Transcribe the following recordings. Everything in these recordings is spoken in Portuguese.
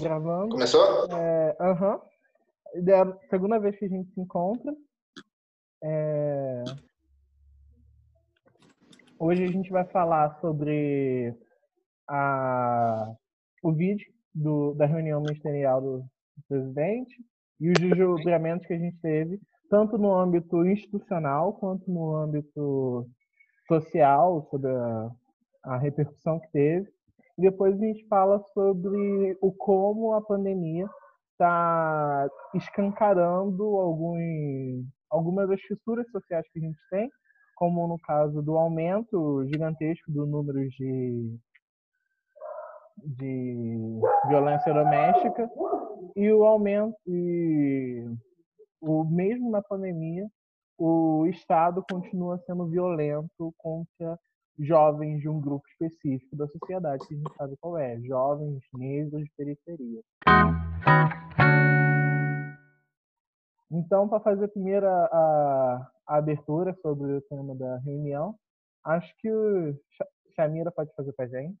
gravando. Começou? É, aham. É a segunda vez que a gente se encontra. É, Hoje a gente vai falar sobre a... o vídeo do... da reunião ministerial do presidente e os desdobramentos que a gente teve, tanto no âmbito institucional quanto no âmbito social, sobre a, a repercussão que teve. Depois a gente fala sobre o como a pandemia está escancarando alguns, algumas das fissuras sociais que a gente tem, como no caso do aumento gigantesco do número de, de violência doméstica e o aumento e o mesmo na pandemia o Estado continua sendo violento contra jovens de um grupo específico da sociedade, que a gente sabe qual é, jovens negros de periferia. Então, para fazer a primeira a, a, abertura sobre o tema da reunião, acho que o Chamira pode fazer para gente,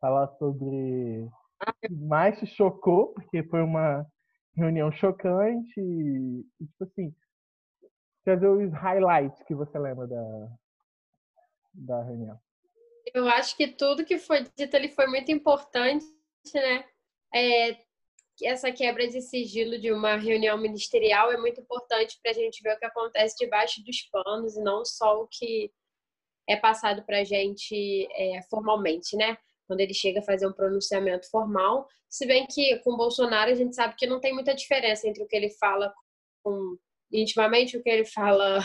falar sobre o que mais te chocou, porque foi uma reunião chocante e, tipo assim, trazer os highlights que você lembra da, da reunião? Eu acho que tudo que foi dito ali foi muito importante, né? É, essa quebra de sigilo de uma reunião ministerial é muito importante para a gente ver o que acontece debaixo dos panos e não só o que é passado para a gente é, formalmente, né? Quando ele chega a fazer um pronunciamento formal. Se bem que com Bolsonaro a gente sabe que não tem muita diferença entre o que ele fala com, intimamente e o que ele fala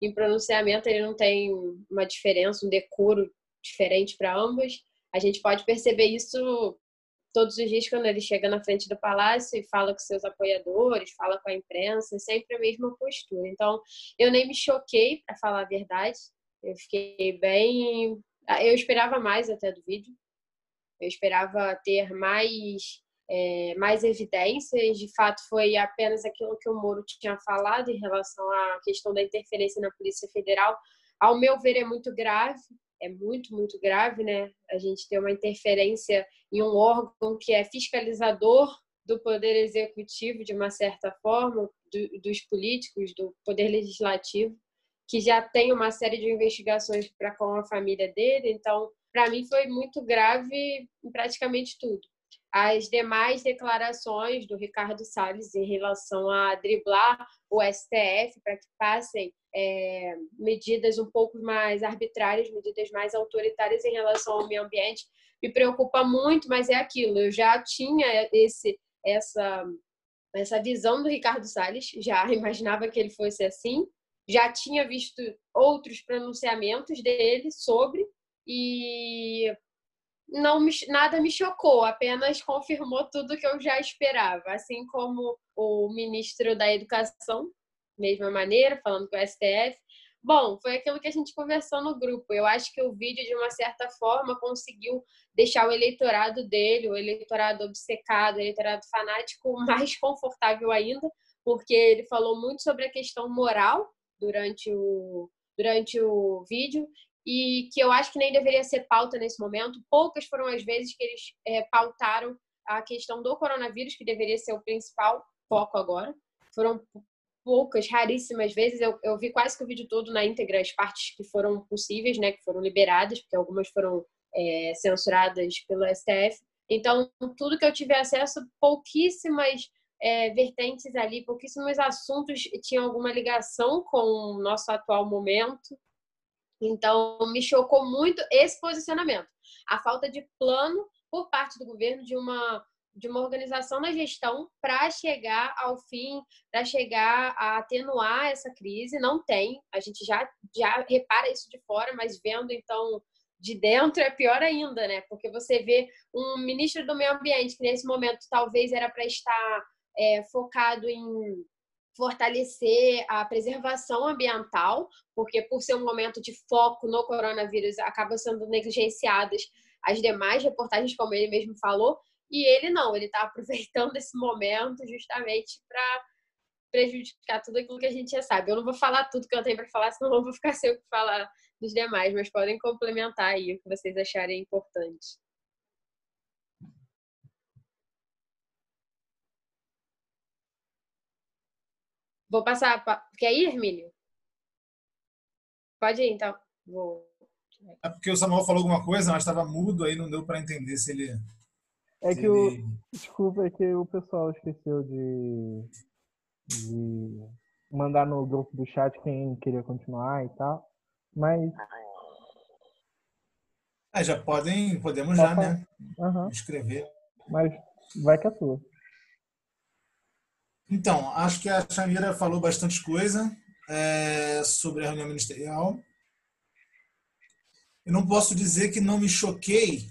em pronunciamento ele não tem uma diferença, um decoro diferente para ambos. A gente pode perceber isso todos os dias quando ele chega na frente do palácio e fala com seus apoiadores, fala com a imprensa, é sempre a mesma postura. Então, eu nem me choquei, para falar a verdade. Eu fiquei bem. Eu esperava mais até do vídeo. Eu esperava ter mais é, mais evidências. De fato, foi apenas aquilo que o Moro tinha falado em relação à questão da interferência na Polícia Federal. Ao meu ver, é muito grave, é muito, muito grave, né? A gente ter uma interferência em um órgão que é fiscalizador do poder executivo, de uma certa forma, do, dos políticos, do poder legislativo, que já tem uma série de investigações para com a família dele. Então, para mim, foi muito grave em praticamente tudo as demais declarações do Ricardo Salles em relação a driblar o STF para que passem é, medidas um pouco mais arbitrárias, medidas mais autoritárias em relação ao meio ambiente, me preocupa muito, mas é aquilo. Eu já tinha esse essa essa visão do Ricardo Salles, já imaginava que ele fosse assim, já tinha visto outros pronunciamentos dele sobre e não me, nada me chocou, apenas confirmou tudo que eu já esperava, assim como o ministro da Educação, mesma maneira, falando com o STF. Bom, foi aquilo que a gente conversou no grupo. Eu acho que o vídeo, de uma certa forma, conseguiu deixar o eleitorado dele, o eleitorado obcecado, o eleitorado fanático, mais confortável ainda, porque ele falou muito sobre a questão moral durante o, durante o vídeo e que eu acho que nem deveria ser pauta nesse momento. Poucas foram as vezes que eles é, pautaram a questão do coronavírus, que deveria ser o principal foco agora. Foram poucas, raríssimas vezes. Eu, eu vi quase que o vídeo todo na íntegra, as partes que foram possíveis, né, que foram liberadas, porque algumas foram é, censuradas pelo STF. Então, tudo que eu tive acesso, pouquíssimas é, vertentes ali, pouquíssimos assuntos tinham alguma ligação com o nosso atual momento. Então, me chocou muito esse posicionamento. A falta de plano por parte do governo de uma, de uma organização na gestão para chegar ao fim, para chegar a atenuar essa crise. Não tem. A gente já, já repara isso de fora, mas vendo então de dentro é pior ainda, né? Porque você vê um ministro do meio ambiente que nesse momento talvez era para estar é, focado em fortalecer a preservação ambiental, porque por ser um momento de foco no coronavírus, acaba sendo negligenciadas as demais reportagens, como ele mesmo falou, e ele não, ele está aproveitando esse momento justamente para prejudicar tudo aquilo que a gente já sabe. Eu não vou falar tudo que eu tenho para falar, senão eu vou ficar sem o que falar dos demais, mas podem complementar aí o que vocês acharem importante. Vou passar. Pra... Quer ir, Hermínio? Pode ir, então. Vou. É porque o Samuel falou alguma coisa, mas estava mudo, aí não deu para entender se ele. É se que ele... o. Desculpa, é que o pessoal esqueceu de. de mandar no grupo do chat quem queria continuar e tal. Mas. É, já podem. Podemos já, né? Uhum. Escrever. Mas vai que é tua. Então, acho que a Chamira falou bastante coisa é, sobre a reunião ministerial. Eu não posso dizer que não me choquei,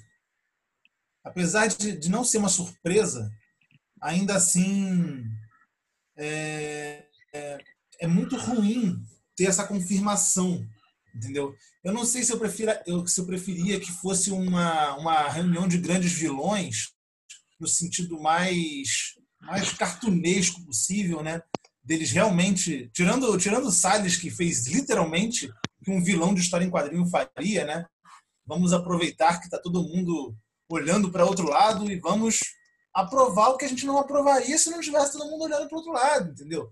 apesar de, de não ser uma surpresa, ainda assim é, é, é, muito ruim ter essa confirmação, entendeu? Eu não sei se eu, prefira, eu, se eu preferia que fosse uma, uma reunião de grandes vilões, no sentido mais, mais cartunesco possível, né? Deles realmente, tirando, tirando o Salles, que fez literalmente que um vilão de história em quadrinho faria, né? Vamos aproveitar que está todo mundo olhando para outro lado e vamos aprovar o que a gente não aprovaria se não tivesse todo mundo olhando para outro lado, entendeu?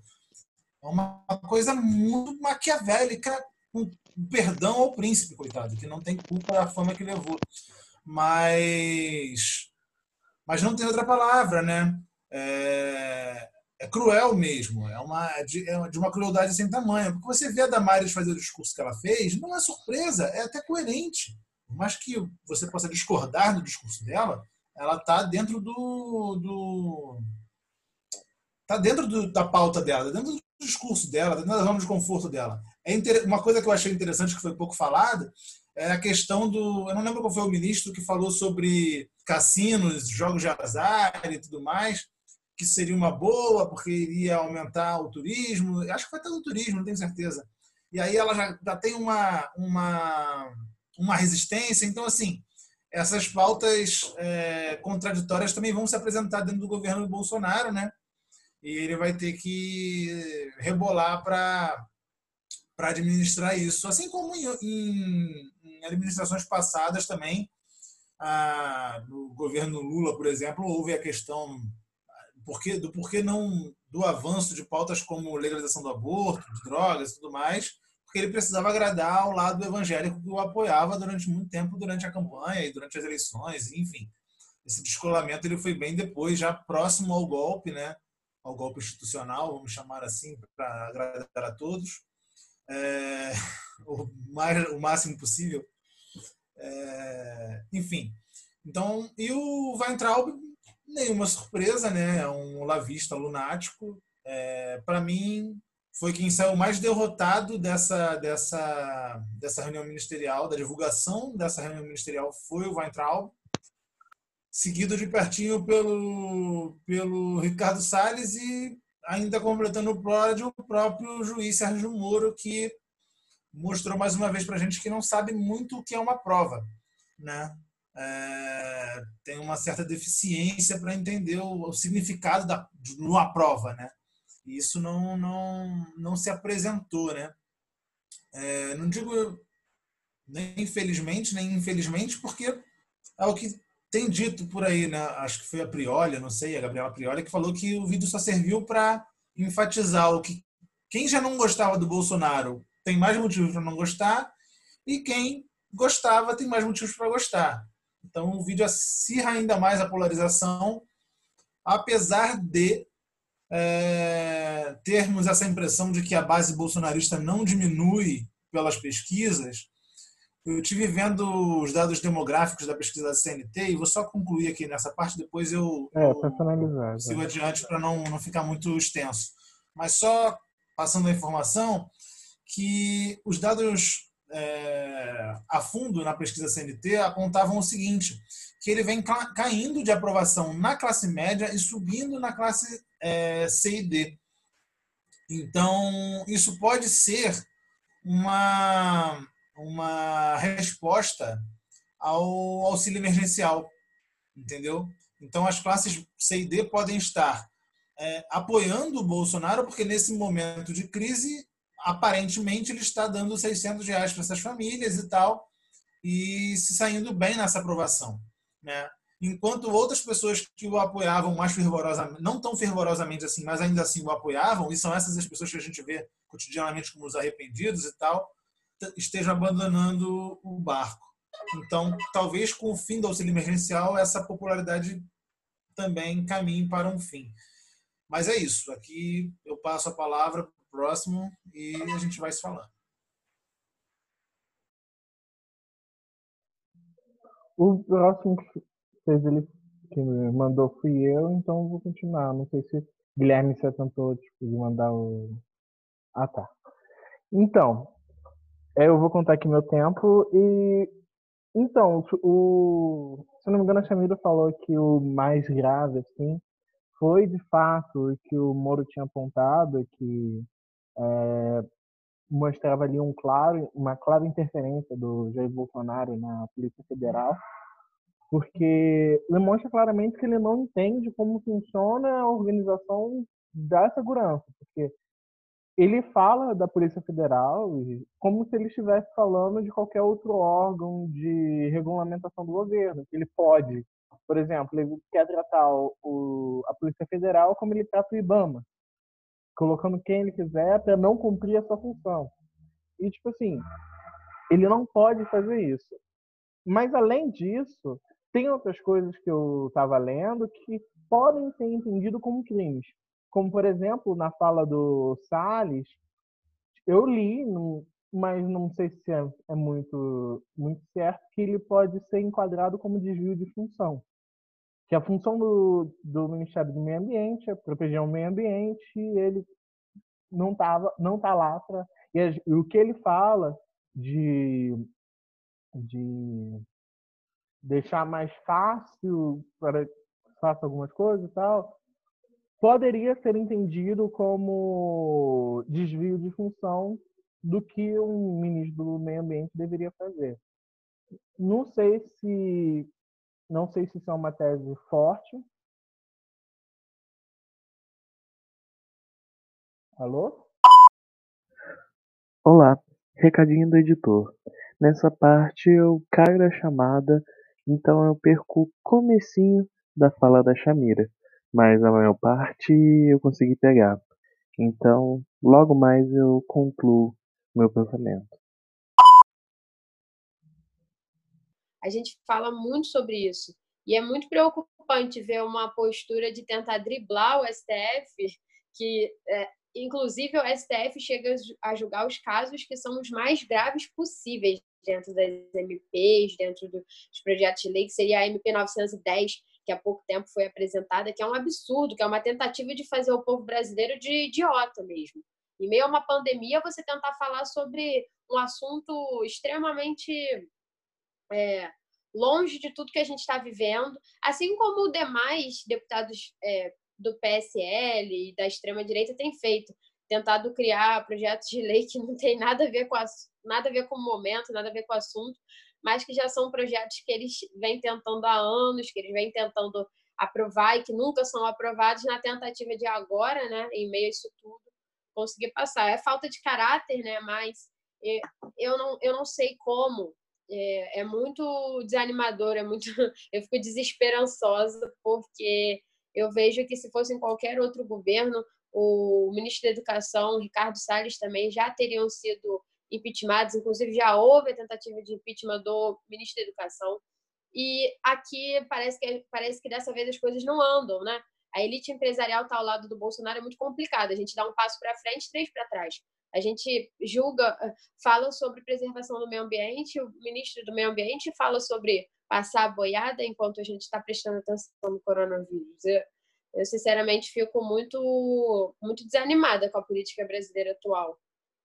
É uma coisa muito maquiavélica, um perdão ao príncipe, coitado, que não tem culpa da fama que levou. Mas, mas não tem outra palavra, né? É, é cruel mesmo, é uma, é de, é de uma crueldade sem tamanho. Porque você vê a Damares fazer o discurso que ela fez, não é surpresa, é até coerente. Mais que você possa discordar do discurso dela, ela está dentro do, do tá dentro do, da pauta dela, dentro do discurso dela, dentro da zona de conforto dela. É inter... Uma coisa que eu achei interessante que foi pouco falada é a questão do, eu não lembro qual foi o ministro que falou sobre cassinos, jogos de azar e tudo mais que seria uma boa, porque iria aumentar o turismo. Acho que foi até o turismo, não tenho certeza. E aí ela já, já tem uma, uma, uma resistência. Então, assim, essas pautas é, contraditórias também vão se apresentar dentro do governo do Bolsonaro, né? E ele vai ter que rebolar para para administrar isso, assim como em, em, em administrações passadas também, ah, no governo Lula, por exemplo, houve a questão porquê, do porquê não do avanço de pautas como legalização do aborto, de drogas e tudo mais, porque ele precisava agradar ao lado evangélico que o apoiava durante muito tempo, durante a campanha e durante as eleições, enfim. Esse descolamento ele foi bem depois, já próximo ao golpe, né? ao golpe institucional, vamos chamar assim, para agradar a todos, é, o, mais, o máximo possível. É, enfim, então, e o Weintraub nenhuma surpresa, né? É um lavista lunático. É, para mim, foi quem saiu mais derrotado dessa, dessa, dessa reunião ministerial, da divulgação dessa reunião ministerial, foi o Weintraub, seguido de pertinho pelo, pelo Ricardo Salles e ainda completando o pódio o próprio juiz Sérgio Moro, que mostrou mais uma vez para a gente que não sabe muito o que é uma prova. Né? É, tem uma certa deficiência para entender o, o, significado da numa prova, né? E isso não não não se apresentou, né? É, não digo nem infelizmente nem infelizmente porque é o que tem dito por aí, né? Acho que foi a Prioli, não sei, a Gabriela Prioli que falou que o vídeo só serviu para enfatizar o que quem já não gostava do Bolsonaro tem mais motivos para não gostar e quem gostava tem mais motivos para gostar. Então o vídeo acirra ainda mais a polarização, apesar de é, termos essa impressão de que a base bolsonarista não diminui pelas pesquisas. Eu tive vendo os dados demográficos da pesquisa da CNT e vou só concluir aqui nessa parte, depois eu, é, eu sigo adiante para não, não ficar muito extenso. Mas só passando a informação que os dados é, a fundo na pesquisa CNT apontavam o seguinte, que ele vem caindo de aprovação na classe média e subindo na classe é, C e D. Então, isso pode ser uma, uma resposta ao auxílio emergencial, entendeu? Então, as classes C e D podem estar é, apoiando o Bolsonaro, porque nesse momento de crise aparentemente ele está dando 600 reais para essas famílias e tal, e se saindo bem nessa aprovação. Né? enquanto outras pessoas que o apoiavam mais fervorosamente, não tão fervorosamente assim, mas ainda assim o apoiavam, e são essas as pessoas que a gente vê cotidianamente como os arrependidos e tal, estejam abandonando o barco. Então, talvez com o fim do auxílio emergencial, essa popularidade também caminhe para um fim. Mas é isso. Aqui eu passo a palavra próximo e a gente vai se falando. O próximo fez ele que mandou fui eu, então vou continuar. Não sei se Guilherme se atentou tipo, de mandar o. Ah tá. Então, eu vou contar aqui meu tempo e então, o, se não me engano, a Chamira falou que o mais grave, assim, foi de fato o que o Moro tinha apontado, que é, mostrava ali um claro, uma clara interferência do Jair Bolsonaro na Polícia Federal, porque demonstra claramente que ele não entende como funciona a organização da segurança, porque ele fala da Polícia Federal como se ele estivesse falando de qualquer outro órgão de regulamentação do governo, que ele pode, por exemplo, ele quer tratar o, a Polícia Federal como ele trata o IBAMA, colocando quem ele quiser para não cumprir a sua função. E, tipo assim, ele não pode fazer isso. Mas, além disso, tem outras coisas que eu estava lendo que podem ser entendido como crimes. Como, por exemplo, na fala do Salles, eu li, mas não sei se é, é muito, muito certo, que ele pode ser enquadrado como desvio de função. Que a função do, do Ministério do Meio Ambiente é proteger o meio ambiente e ele não estava não tá lá para e, e o que ele fala de de deixar mais fácil para que faça algumas coisas e tal, poderia ser entendido como desvio de função do que um ministro do meio ambiente deveria fazer. Não sei se não sei se isso é uma tese forte. Alô? Olá, recadinho do editor. Nessa parte eu caio da chamada, então eu perco o comecinho da fala da Chamira, mas a maior parte eu consegui pegar. Então, logo mais eu concluo meu pensamento. A gente fala muito sobre isso. E é muito preocupante ver uma postura de tentar driblar o STF, que é, inclusive o STF chega a julgar os casos que são os mais graves possíveis dentro das MPs, dentro dos projetos de lei, que seria a MP 910, que há pouco tempo foi apresentada, que é um absurdo, que é uma tentativa de fazer o povo brasileiro de idiota mesmo. Em meio a uma pandemia, você tentar falar sobre um assunto extremamente é, longe de tudo que a gente está vivendo, assim como demais deputados é, do PSL e da extrema-direita têm feito, tentado criar projetos de lei que não tem nada a ver com a, nada a ver com o momento, nada a ver com o assunto, mas que já são projetos que eles vêm tentando há anos, que eles vêm tentando aprovar e que nunca são aprovados na tentativa de agora, né, em meio a isso tudo, conseguir passar. É falta de caráter, né, mas eu não, eu não sei como. É, é muito desanimador, é muito, eu fico desesperançosa porque eu vejo que se fosse em qualquer outro governo, o ministro da Educação, Ricardo Salles, também já teriam sido impeachmentados, inclusive já houve a tentativa de impeachment do ministro da Educação. E aqui parece que, parece que dessa vez as coisas não andam, né? A elite empresarial está ao lado do Bolsonaro é muito complicado. A gente dá um passo para frente, três para trás. A gente julga, fala sobre preservação do meio ambiente, o ministro do meio ambiente fala sobre passar a boiada enquanto a gente está prestando atenção no coronavírus. Eu, eu, sinceramente, fico muito, muito desanimada com a política brasileira atual.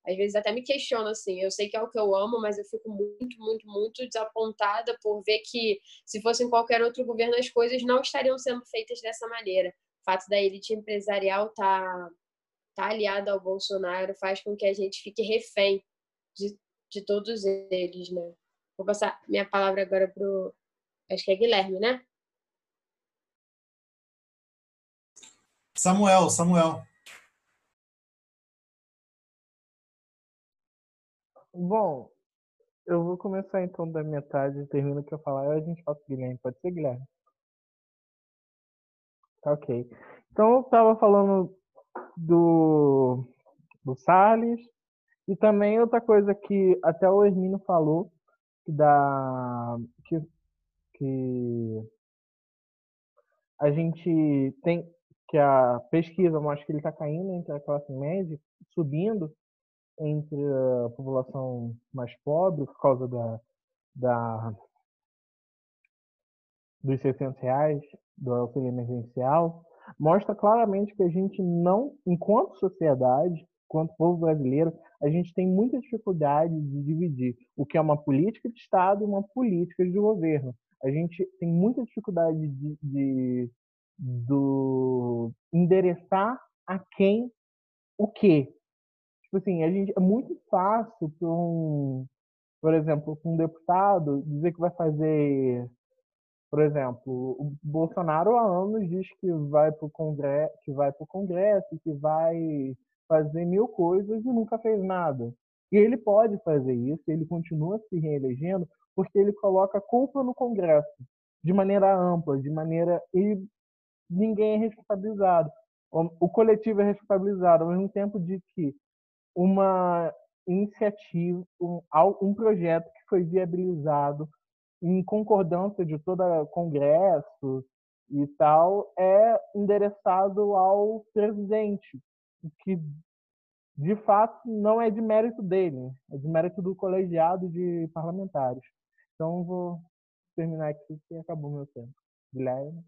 Às vezes até me questiono assim. Eu sei que é o que eu amo, mas eu fico muito, muito, muito desapontada por ver que, se fosse em qualquer outro governo, as coisas não estariam sendo feitas dessa maneira. O fato da elite empresarial estar tá, tá aliada ao Bolsonaro faz com que a gente fique refém de, de todos eles, né? Vou passar minha palavra agora para o. Acho que é Guilherme, né? Samuel, Samuel. Bom, eu vou começar então da metade, termina o que eu falar, e a gente passa o Guilherme. Pode ser, Guilherme? Tá ok. Então, eu estava falando do, do Salles, e também outra coisa que até o Hermino falou, que, dá, que, que a gente tem, que a pesquisa mostra que ele está caindo entre a classe média, subindo entre a população mais pobre por causa da, da dos 600 reais do auxílio emergencial, mostra claramente que a gente não, enquanto sociedade, enquanto povo brasileiro, a gente tem muita dificuldade de dividir o que é uma política de Estado e uma política de governo. A gente tem muita dificuldade de, de do endereçar a quem o quê. Tipo assim, a gente é muito fácil para um, por exemplo, um deputado dizer que vai fazer por exemplo, o Bolsonaro há anos diz que vai para o Congresso, que vai para o Congresso, que vai fazer mil coisas e nunca fez nada. E ele pode fazer isso, ele continua se reelegendo porque ele coloca culpa no Congresso de maneira ampla, de maneira e ninguém é responsabilizado. O coletivo é responsabilizado ao mesmo tempo de que uma iniciativa, um, um projeto que foi viabilizado em concordância de todo Congresso e tal, é endereçado ao presidente, que de fato não é de mérito dele, é de mérito do colegiado de parlamentares. Então vou terminar aqui e acabou meu tempo. Guilherme.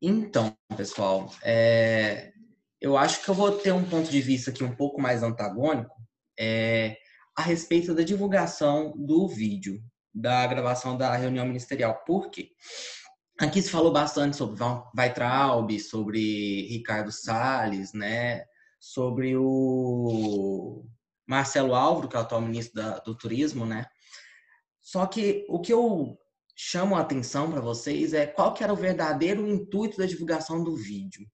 Então, pessoal, é... eu acho que eu vou ter um ponto de vista aqui um pouco mais antagônico. É a respeito da divulgação do vídeo da gravação da reunião ministerial. Por quê? Aqui se falou bastante sobre Weitraub, sobre Ricardo Salles, né? sobre o Marcelo Álvaro, que é o atual ministro da, do Turismo, né? Só que o que eu chamo a atenção para vocês é qual que era o verdadeiro intuito da divulgação do vídeo.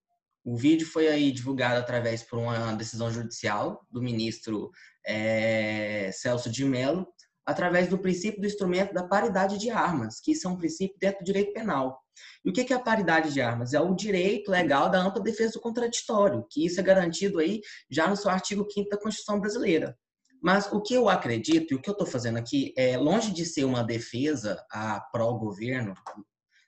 O vídeo foi aí divulgado através por uma decisão judicial do ministro é, Celso de Mello, através do princípio do instrumento da paridade de armas, que isso é um princípio dentro do direito penal. E o que é a paridade de armas? É o direito legal da ampla defesa do contraditório, que isso é garantido aí já no seu artigo 5 da Constituição brasileira. Mas o que eu acredito e o que eu estou fazendo aqui é longe de ser uma defesa a pró-governo,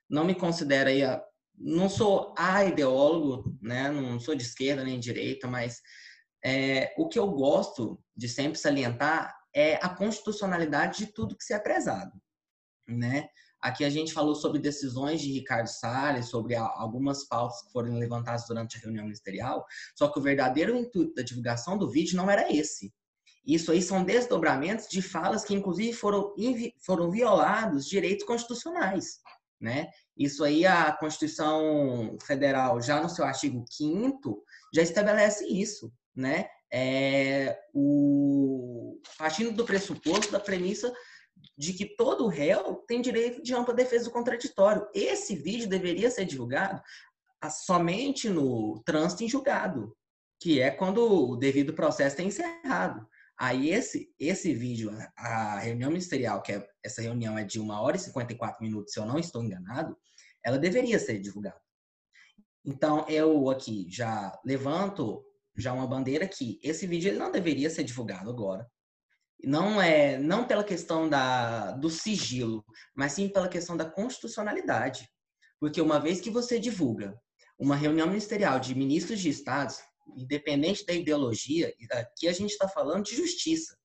não me considero aí a, não sou a ideólogo, né? Não sou de esquerda nem de direita, mas é, o que eu gosto de sempre salientar é a constitucionalidade de tudo que se é prezado, né? Aqui a gente falou sobre decisões de Ricardo Salles, sobre algumas pautas que foram levantadas durante a reunião ministerial, só que o verdadeiro intuito da divulgação do vídeo não era esse. Isso aí são desdobramentos de falas que, inclusive, foram, foram violados direitos constitucionais, né? Isso aí a Constituição Federal, já no seu artigo 5 já estabelece isso né? É, o, partindo do pressuposto, da premissa de que todo réu tem direito de ampla defesa do contraditório. Esse vídeo deveria ser divulgado somente no trânsito em julgado, que é quando o devido processo tem encerrado. Aí esse, esse vídeo, a reunião ministerial, que é, essa reunião é de 1 hora e 54 minutos, se eu não estou enganado, ela deveria ser divulgada. Então, eu aqui já levanto já uma bandeira que esse vídeo ele não deveria ser divulgado agora. Não é não pela questão da, do sigilo, mas sim pela questão da constitucionalidade. Porque uma vez que você divulga uma reunião ministerial de ministros de estados, independente da ideologia, aqui a gente está falando de justiça,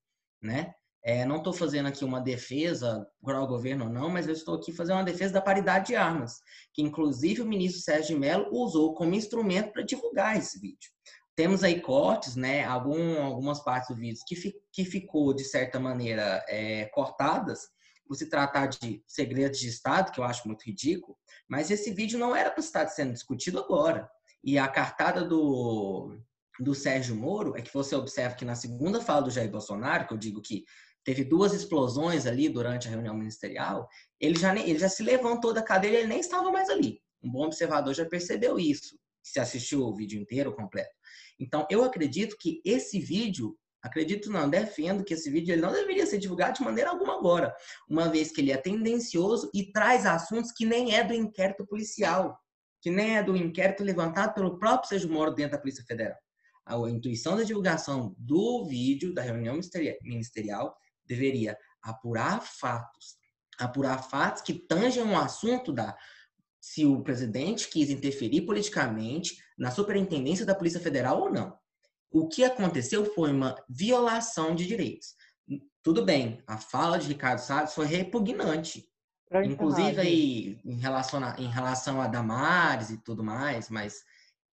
né? É, não estou fazendo aqui uma defesa para o governo ou não, mas eu estou aqui fazendo uma defesa da paridade de armas, que inclusive o ministro Sérgio de Mello usou como instrumento para divulgar esse vídeo. Temos aí cortes, né, algum, algumas partes do vídeo que, fi, que ficou, de certa maneira, é, cortadas, por se tratar de segredos de Estado, que eu acho muito ridículo, mas esse vídeo não era para estar sendo discutido agora. E a cartada do, do Sérgio Moro é que você observa que na segunda fala do Jair Bolsonaro, que eu digo que teve duas explosões ali durante a reunião ministerial, ele já, ele já se levantou da cadeira ele nem estava mais ali. Um bom observador já percebeu isso, se assistiu o vídeo inteiro completo. Então, eu acredito que esse vídeo Acredito não, defendo que esse vídeo ele não deveria ser divulgado de maneira alguma agora, uma vez que ele é tendencioso e traz assuntos que nem é do inquérito policial, que nem é do inquérito levantado pelo próprio Sérgio Moro dentro da Polícia Federal. A intuição da divulgação do vídeo da reunião ministerial deveria apurar fatos, apurar fatos que tangem um assunto da se o presidente quis interferir politicamente na superintendência da Polícia Federal ou não o que aconteceu foi uma violação de direitos. Tudo bem, a fala de Ricardo Salles foi repugnante. Inclusive aí, em, relação a, em relação a Damares e tudo mais, mas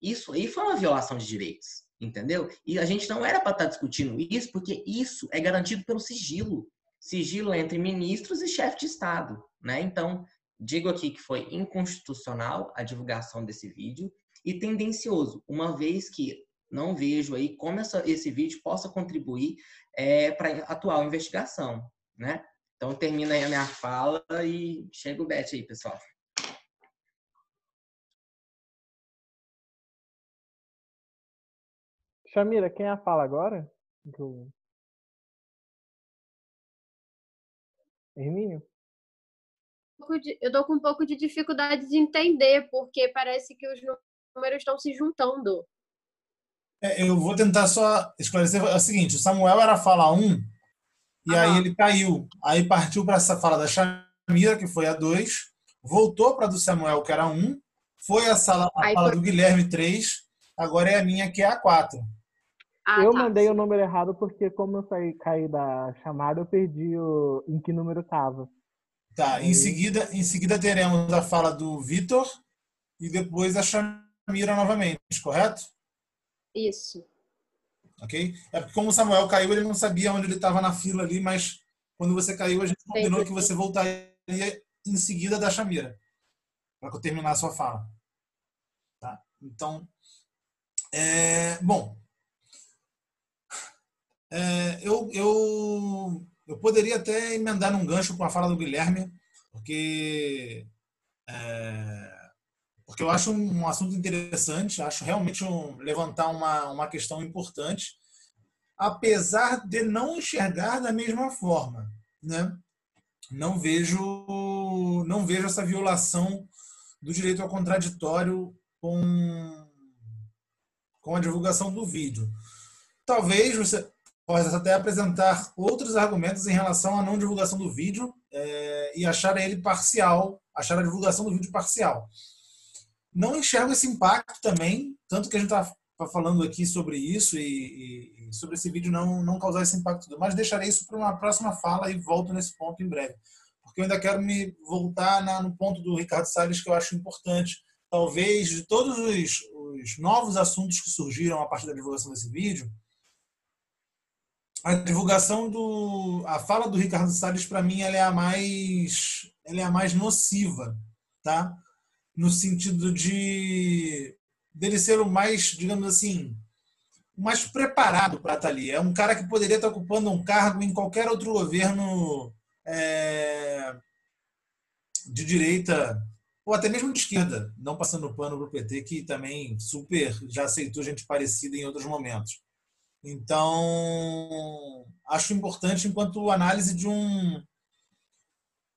isso aí foi uma violação de direitos, entendeu? E a gente não era para estar tá discutindo isso, porque isso é garantido pelo sigilo. Sigilo entre ministros e chefe de Estado, né? Então, digo aqui que foi inconstitucional a divulgação desse vídeo e tendencioso, uma vez que não vejo aí como essa, esse vídeo possa contribuir é, para a atual investigação, né? Então termina aí a minha fala e chega o Bet aí, pessoal. Chamira, quem é a fala agora? Hermínio? Eu tô com um pouco de dificuldade de entender, porque parece que os números estão se juntando. É, eu vou tentar só esclarecer. É o seguinte: o Samuel era fala 1, e ah. aí ele caiu. Aí partiu para essa fala da Chamira, que foi a 2, voltou para do Samuel, que era 1, foi a, sala, a fala foi... do Guilherme 3, agora é a minha, que é a 4. Ah, eu tá. mandei o número errado porque, como eu saí, caí da chamada, eu perdi o, em que número estava. Tá, em seguida, em seguida teremos a fala do Vitor e depois a Chamira novamente, correto? Isso. Ok? É porque como o Samuel caiu, ele não sabia onde ele estava na fila ali, mas quando você caiu, a gente combinou que você voltaria em seguida da Chamira. Para terminar a sua fala. Tá? Então, é, bom, é, eu, eu, eu poderia até emendar num gancho com a fala do Guilherme, porque é, porque eu acho um assunto interessante, acho realmente um, levantar uma, uma questão importante, apesar de não enxergar da mesma forma, né? Não vejo, não vejo essa violação do direito ao contraditório com, com a divulgação do vídeo. Talvez você possa até apresentar outros argumentos em relação à não divulgação do vídeo é, e achar ele parcial, achar a divulgação do vídeo parcial não enxergo esse impacto também, tanto que a gente está tá falando aqui sobre isso e, e, sobre esse vídeo não, não causar esse impacto, mas deixarei isso para uma próxima fala e volto nesse ponto em breve. Porque eu ainda quero me voltar na, no ponto do Ricardo Salles que eu acho importante. Talvez de todos os, os novos assuntos que surgiram a partir da divulgação desse vídeo, a divulgação do a fala do Ricardo Salles para mim ela é a mais ela é a mais nociva, tá? no sentido de dele ser o mais, digamos assim, mais preparado para estar ali. É um cara que poderia estar ocupando um cargo em qualquer outro governo é, de direita ou até mesmo de esquerda, não passando pano para o PT, que também super já aceitou gente parecida em outros momentos. Então, acho importante enquanto análise de um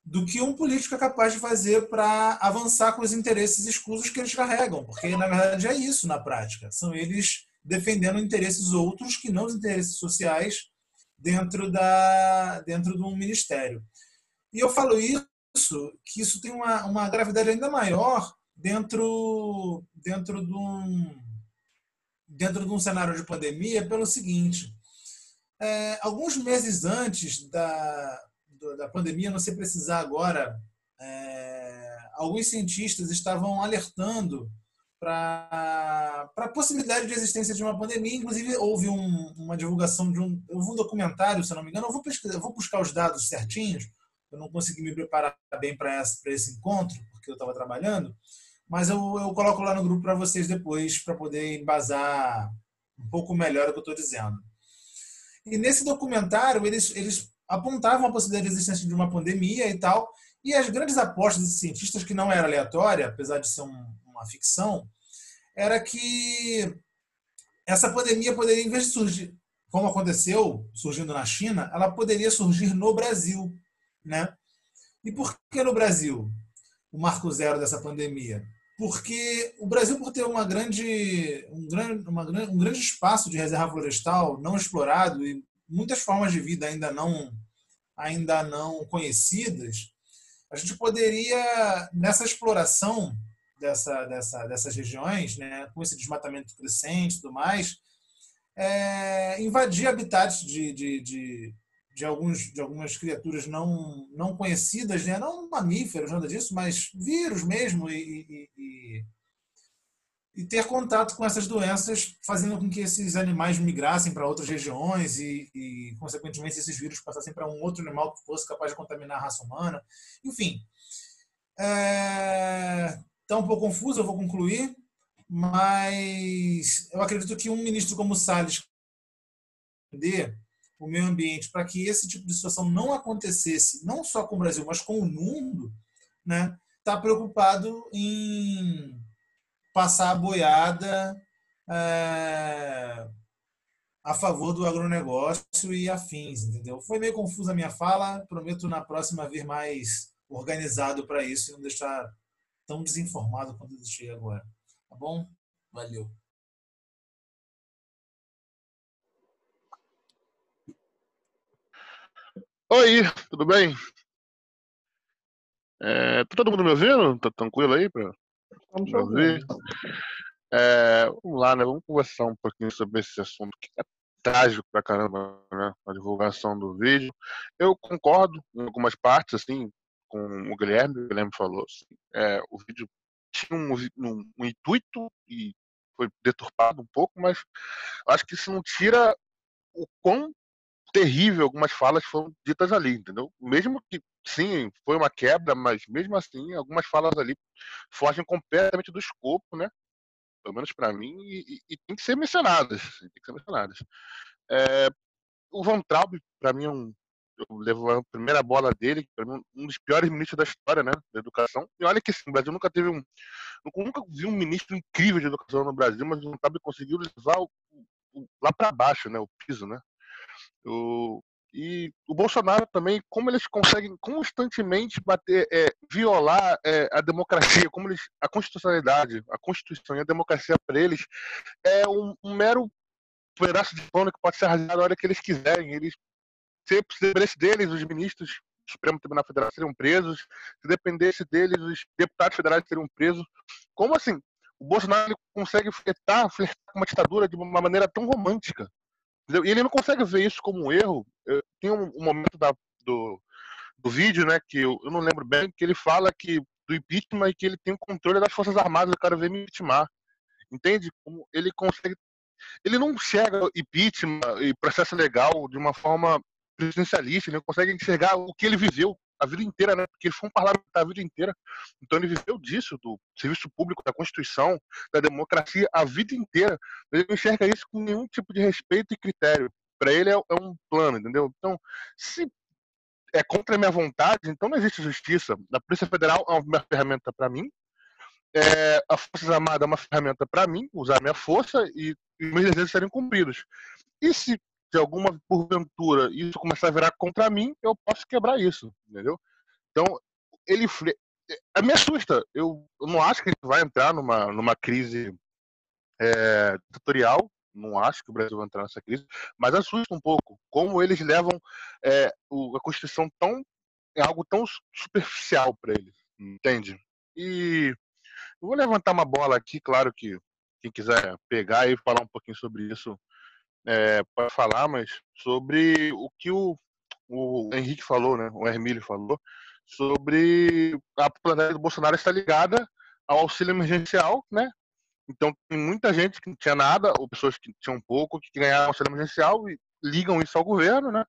do que um político é capaz de fazer para avançar com os interesses escusos que eles carregam, porque na verdade é isso na prática. São eles defendendo interesses outros que não os interesses sociais dentro da dentro de um ministério. E eu falo isso que isso tem uma, uma gravidade ainda maior dentro dentro de um dentro de um cenário de pandemia pelo seguinte é, alguns meses antes da, da pandemia, não sei precisar agora, é, alguns cientistas estavam alertando para a possibilidade de existência de uma pandemia. Inclusive, houve um, uma divulgação de um, um documentário, se não me engano. Eu vou, pesquisar, eu vou buscar os dados certinhos. Eu não consegui me preparar bem para esse encontro, porque eu estava trabalhando. Mas eu, eu coloco lá no grupo para vocês depois, para poder embasar um pouco melhor o que eu estou dizendo. E nesse documentário, eles, eles apontavam a possibilidade de existência de uma pandemia e tal. E as grandes apostas desses cientistas, que não era aleatória, apesar de ser um, uma ficção, era que essa pandemia poderia, em vez de surgir, como aconteceu surgindo na China, ela poderia surgir no Brasil, né? E por que no Brasil? O marco zero dessa pandemia? Porque o Brasil, por ter uma grande, um, grande, uma, um grande espaço de reserva florestal não explorado e muitas formas de vida ainda não, ainda não conhecidas, a gente poderia, nessa exploração dessa, dessa, dessas regiões, né, com esse desmatamento crescente e tudo mais, é, invadir habitats de, de, de, de, alguns, de algumas criaturas não, não conhecidas, né? não mamíferos, nada disso, mas vírus mesmo, e, e, e, ter contato com essas doenças, fazendo com que esses animais migrassem para outras regiões e, e, consequentemente, esses vírus passassem para um outro animal que fosse capaz de contaminar a raça humana. Enfim, está é, tá um pouco confuso, eu vou concluir mas eu acredito que um ministro como Salles entender o meio ambiente para que esse tipo de situação não acontecesse, não só com o Brasil, mas com o mundo, né? Está preocupado em passar a boiada é, a favor do agronegócio e afins, entendeu? Foi meio confusa a minha fala, prometo na próxima vir mais organizado para isso e não deixar tão desinformado quanto deixei agora. Tá bom? Valeu. Oi, tudo bem? É, tá todo mundo me ouvindo? Tá tranquilo aí para me ouvir? É, vamos lá, né? Vamos conversar um pouquinho sobre esse assunto que é trágico pra caramba, né? A divulgação do vídeo. Eu concordo em algumas partes, assim, com o Guilherme, o Guilherme falou. Assim, é, o vídeo tinha um, um, um intuito e foi deturpado um pouco, mas acho que isso não tira o quão terrível algumas falas foram ditas ali, entendeu? Mesmo que sim, foi uma quebra, mas mesmo assim, algumas falas ali fogem completamente do escopo, né? Pelo menos para mim, e, e, tem que ser mencionadas, tem que ser mencionadas. É, o Van Traub, para mim, é um, eu levo a primeira bola dele, um dos piores ministros da história, né, da educação. E olha que sim, o Brasil nunca teve um, nunca vi um ministro incrível de educação no Brasil, mas o Antabe conseguiu levar o, o, lá para baixo, né, o piso, né. O, e o Bolsonaro também, como eles conseguem constantemente bater, é, violar é, a democracia, como eles, a constitucionalidade, a constituição e a democracia para eles é um, um mero pedaço de pano que pode ser rasgado a hora que eles quiserem. Eles se dependesse deles, os ministros do Supremo Tribunal Federal seriam presos, se dependesse deles, os deputados federais seriam presos. Como assim? O Bolsonaro consegue flertar, flertar com uma ditadura de uma maneira tão romântica. Entendeu? E ele não consegue ver isso como um erro. Eu, tem um, um momento da, do, do vídeo, né, que eu, eu, não lembro bem, que ele fala que do impeachment e que ele tem o controle das Forças Armadas, o cara veio me impeachment. Entende? Como ele consegue. Ele não chega impeachment e processo legal de uma forma presidencialista, ele não consegue enxergar o que ele viveu a vida inteira, né? Porque ele foi um parlamentar a vida inteira. Então ele viveu disso, do serviço público, da Constituição, da democracia, a vida inteira. Ele não enxerga isso com nenhum tipo de respeito e critério. Para ele é, é, um plano, entendeu? Então, se é contra a minha vontade, então não existe justiça. A Polícia Federal é uma ferramenta para mim. É, a Força Armada é uma ferramenta para mim, usar minha força e, e meus desejos serem cumpridos. E se de alguma porventura isso começar a virar contra mim, eu posso quebrar isso, entendeu? Então, ele é, me assusta. Eu, eu não acho que a gente vai entrar numa, numa crise é, não acho que o Brasil vai entrar nessa crise, mas assusta um pouco como eles levam é, o, a Constituição tão é algo tão superficial para eles, entende? E eu vou levantar uma bola aqui, claro que quem quiser pegar e falar um pouquinho sobre isso é, para falar, mas sobre o que o, o Henrique falou, né? O Hermílio falou sobre a popularidade do Bolsonaro está ligada ao auxílio emergencial, né? Então tem muita gente que não tinha nada, ou pessoas que tinham pouco, que ganharam auxílio emergencial e ligam isso ao governo, né?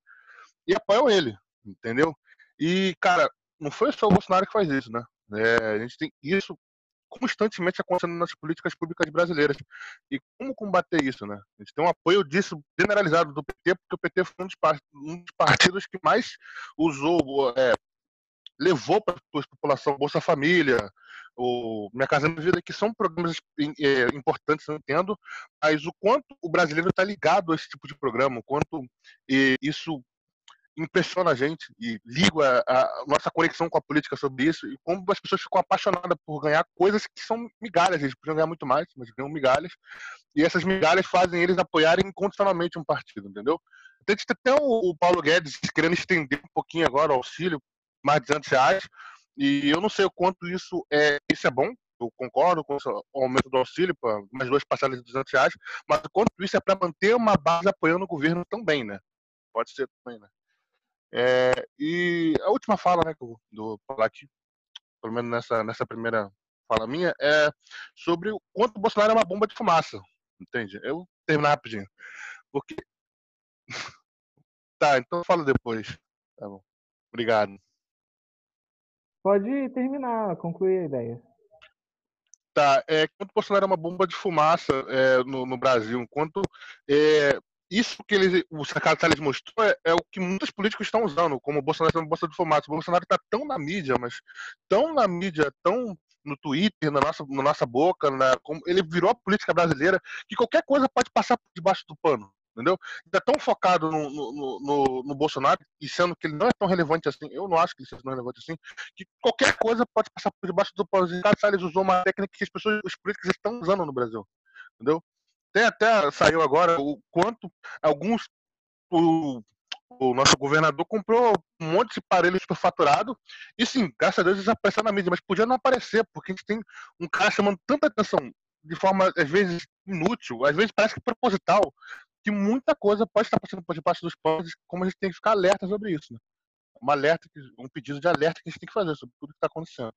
E apoiam ele, entendeu? E, cara, não foi só o Bolsonaro que faz isso, né? É, a gente tem isso constantemente acontecendo nas políticas públicas brasileiras. E como combater isso, né? A gente tem um apoio disso generalizado do PT, porque o PT foi um dos, partidos que mais usou, é, levou para a população Bolsa Família, o Minha Casa Minha Vida, que são programas é, importantes, eu entendo, mas o quanto o brasileiro está ligado a esse tipo de programa, o quanto isso impressiona a gente e liga a, nossa conexão com a política sobre isso e como as pessoas ficam apaixonadas por ganhar coisas que são migalhas, eles podiam ganhar muito mais, mas ganham migalhas, e essas migalhas fazem eles apoiarem incondicionalmente um partido, entendeu? Tem até o, o Paulo Guedes querendo estender um pouquinho agora o auxílio, mais de 200 reais, e eu não sei o quanto isso é, isso é bom, eu concordo com o aumento do auxílio para mais duas parcelas de 200 reais, mas o quanto isso é para manter uma base apoiando o governo também, né? Pode ser também, né? É, e a última fala, né, que eu vou falar aqui, pelo menos nessa, nessa primeira fala minha, é sobre o quanto o Bolsonaro é uma bomba de fumaça, entende? Eu vou terminar rapidinho. Porque. tá, então eu falo depois. Tá bom. Obrigado. Pode terminar, concluir a ideia. Tá, é, quanto o Bolsonaro é uma bomba de fumaça é, no, no Brasil, enquanto é, isso que ele, o Ricardo Salles mostrou é, é, o que muitos políticos estão usando, como o Bolsonaro uma bolsa de fumaça. O Bolsonaro está tão na mídia, mas tão na mídia, tão no Twitter, na nossa, na nossa boca, na, como, ele virou a política brasileira, que qualquer coisa pode passar por debaixo do pano, entendeu? Está tão focado no, no, no, no, Bolsonaro, e sendo que ele não é tão relevante assim, eu não acho que ele seja tão relevante assim, que qualquer coisa pode passar por debaixo do pano. Ricardo Salles usou uma técnica que as pessoas, os políticos estão usando no Brasil, entendeu? Até, até saiu agora o quanto alguns. O, o nosso governador comprou um monte de aparelho superfaturado. E sim, graças a Deus eles apareceram na mídia, mas podia não aparecer, porque a gente tem um cara chamando tanta atenção de forma, às vezes, inútil, às vezes parece que proposital, que muita coisa pode estar passando por debaixo dos panos, como a gente tem que ficar alerta sobre isso. Né? Um alerta, um pedido de alerta que a gente tem que fazer sobre tudo que está acontecendo.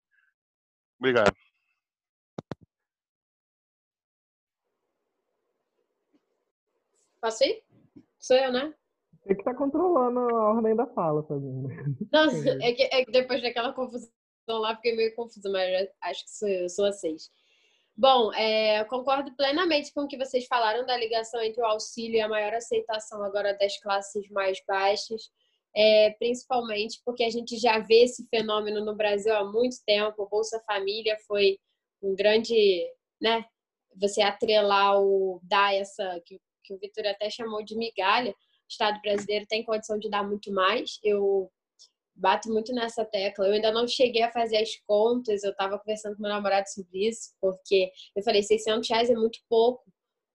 Obrigado. Posso ir? Sou eu, né? Você que tá controlando a ordem da fala, fazendo. Não, é que, é que depois daquela confusão lá, fiquei meio confusa, mas acho que sou, sou a seis. Bom, é, concordo plenamente com o que vocês falaram da ligação entre o auxílio e a maior aceitação agora das classes mais baixas, é, principalmente porque a gente já vê esse fenômeno no Brasil há muito tempo. O Bolsa Família foi um grande, né? Você atrelar o dar essa que que o Vitor até chamou de migalha, o Estado brasileiro tem condição de dar muito mais. Eu bato muito nessa tecla. Eu ainda não cheguei a fazer as contas, eu estava conversando com meu namorado sobre isso, porque eu falei, 600 reais é muito pouco.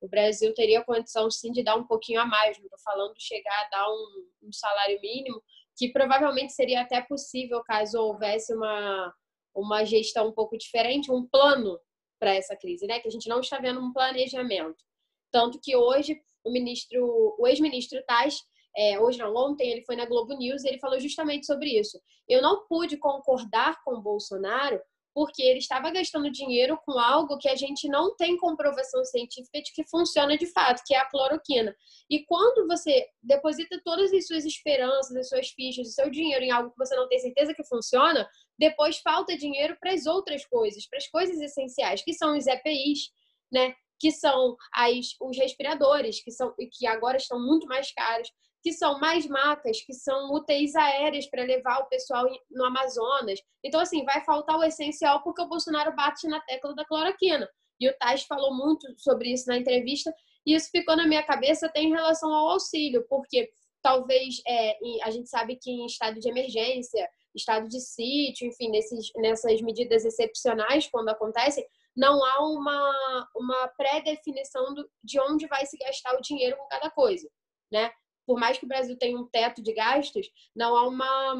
O Brasil teria condição, sim, de dar um pouquinho a mais. Não estou falando de chegar a dar um, um salário mínimo, que provavelmente seria até possível caso houvesse uma, uma gestão um pouco diferente, um plano para essa crise, né? Que a gente não está vendo um planejamento. Tanto que hoje o ministro, o ex-ministro Tais, é, hoje não, ontem ele foi na Globo News e ele falou justamente sobre isso. Eu não pude concordar com o Bolsonaro porque ele estava gastando dinheiro com algo que a gente não tem comprovação científica de que funciona de fato, que é a cloroquina. E quando você deposita todas as suas esperanças, as suas fichas, o seu dinheiro em algo que você não tem certeza que funciona, depois falta dinheiro para as outras coisas, para as coisas essenciais, que são os EPIs, né? Que são as, os respiradores, que, são, que agora estão muito mais caros, que são mais macas, que são UTIs aéreas para levar o pessoal no Amazonas. Então, assim, vai faltar o essencial porque o Bolsonaro bate na tecla da cloroquina. E o Tais falou muito sobre isso na entrevista, e isso ficou na minha cabeça até em relação ao auxílio, porque talvez é, a gente sabe que em estado de emergência, estado de sítio, enfim, nesses, nessas medidas excepcionais, quando acontecem, não há uma, uma pré-definição de onde vai se gastar o dinheiro com cada coisa, né? Por mais que o Brasil tenha um teto de gastos, não há uma,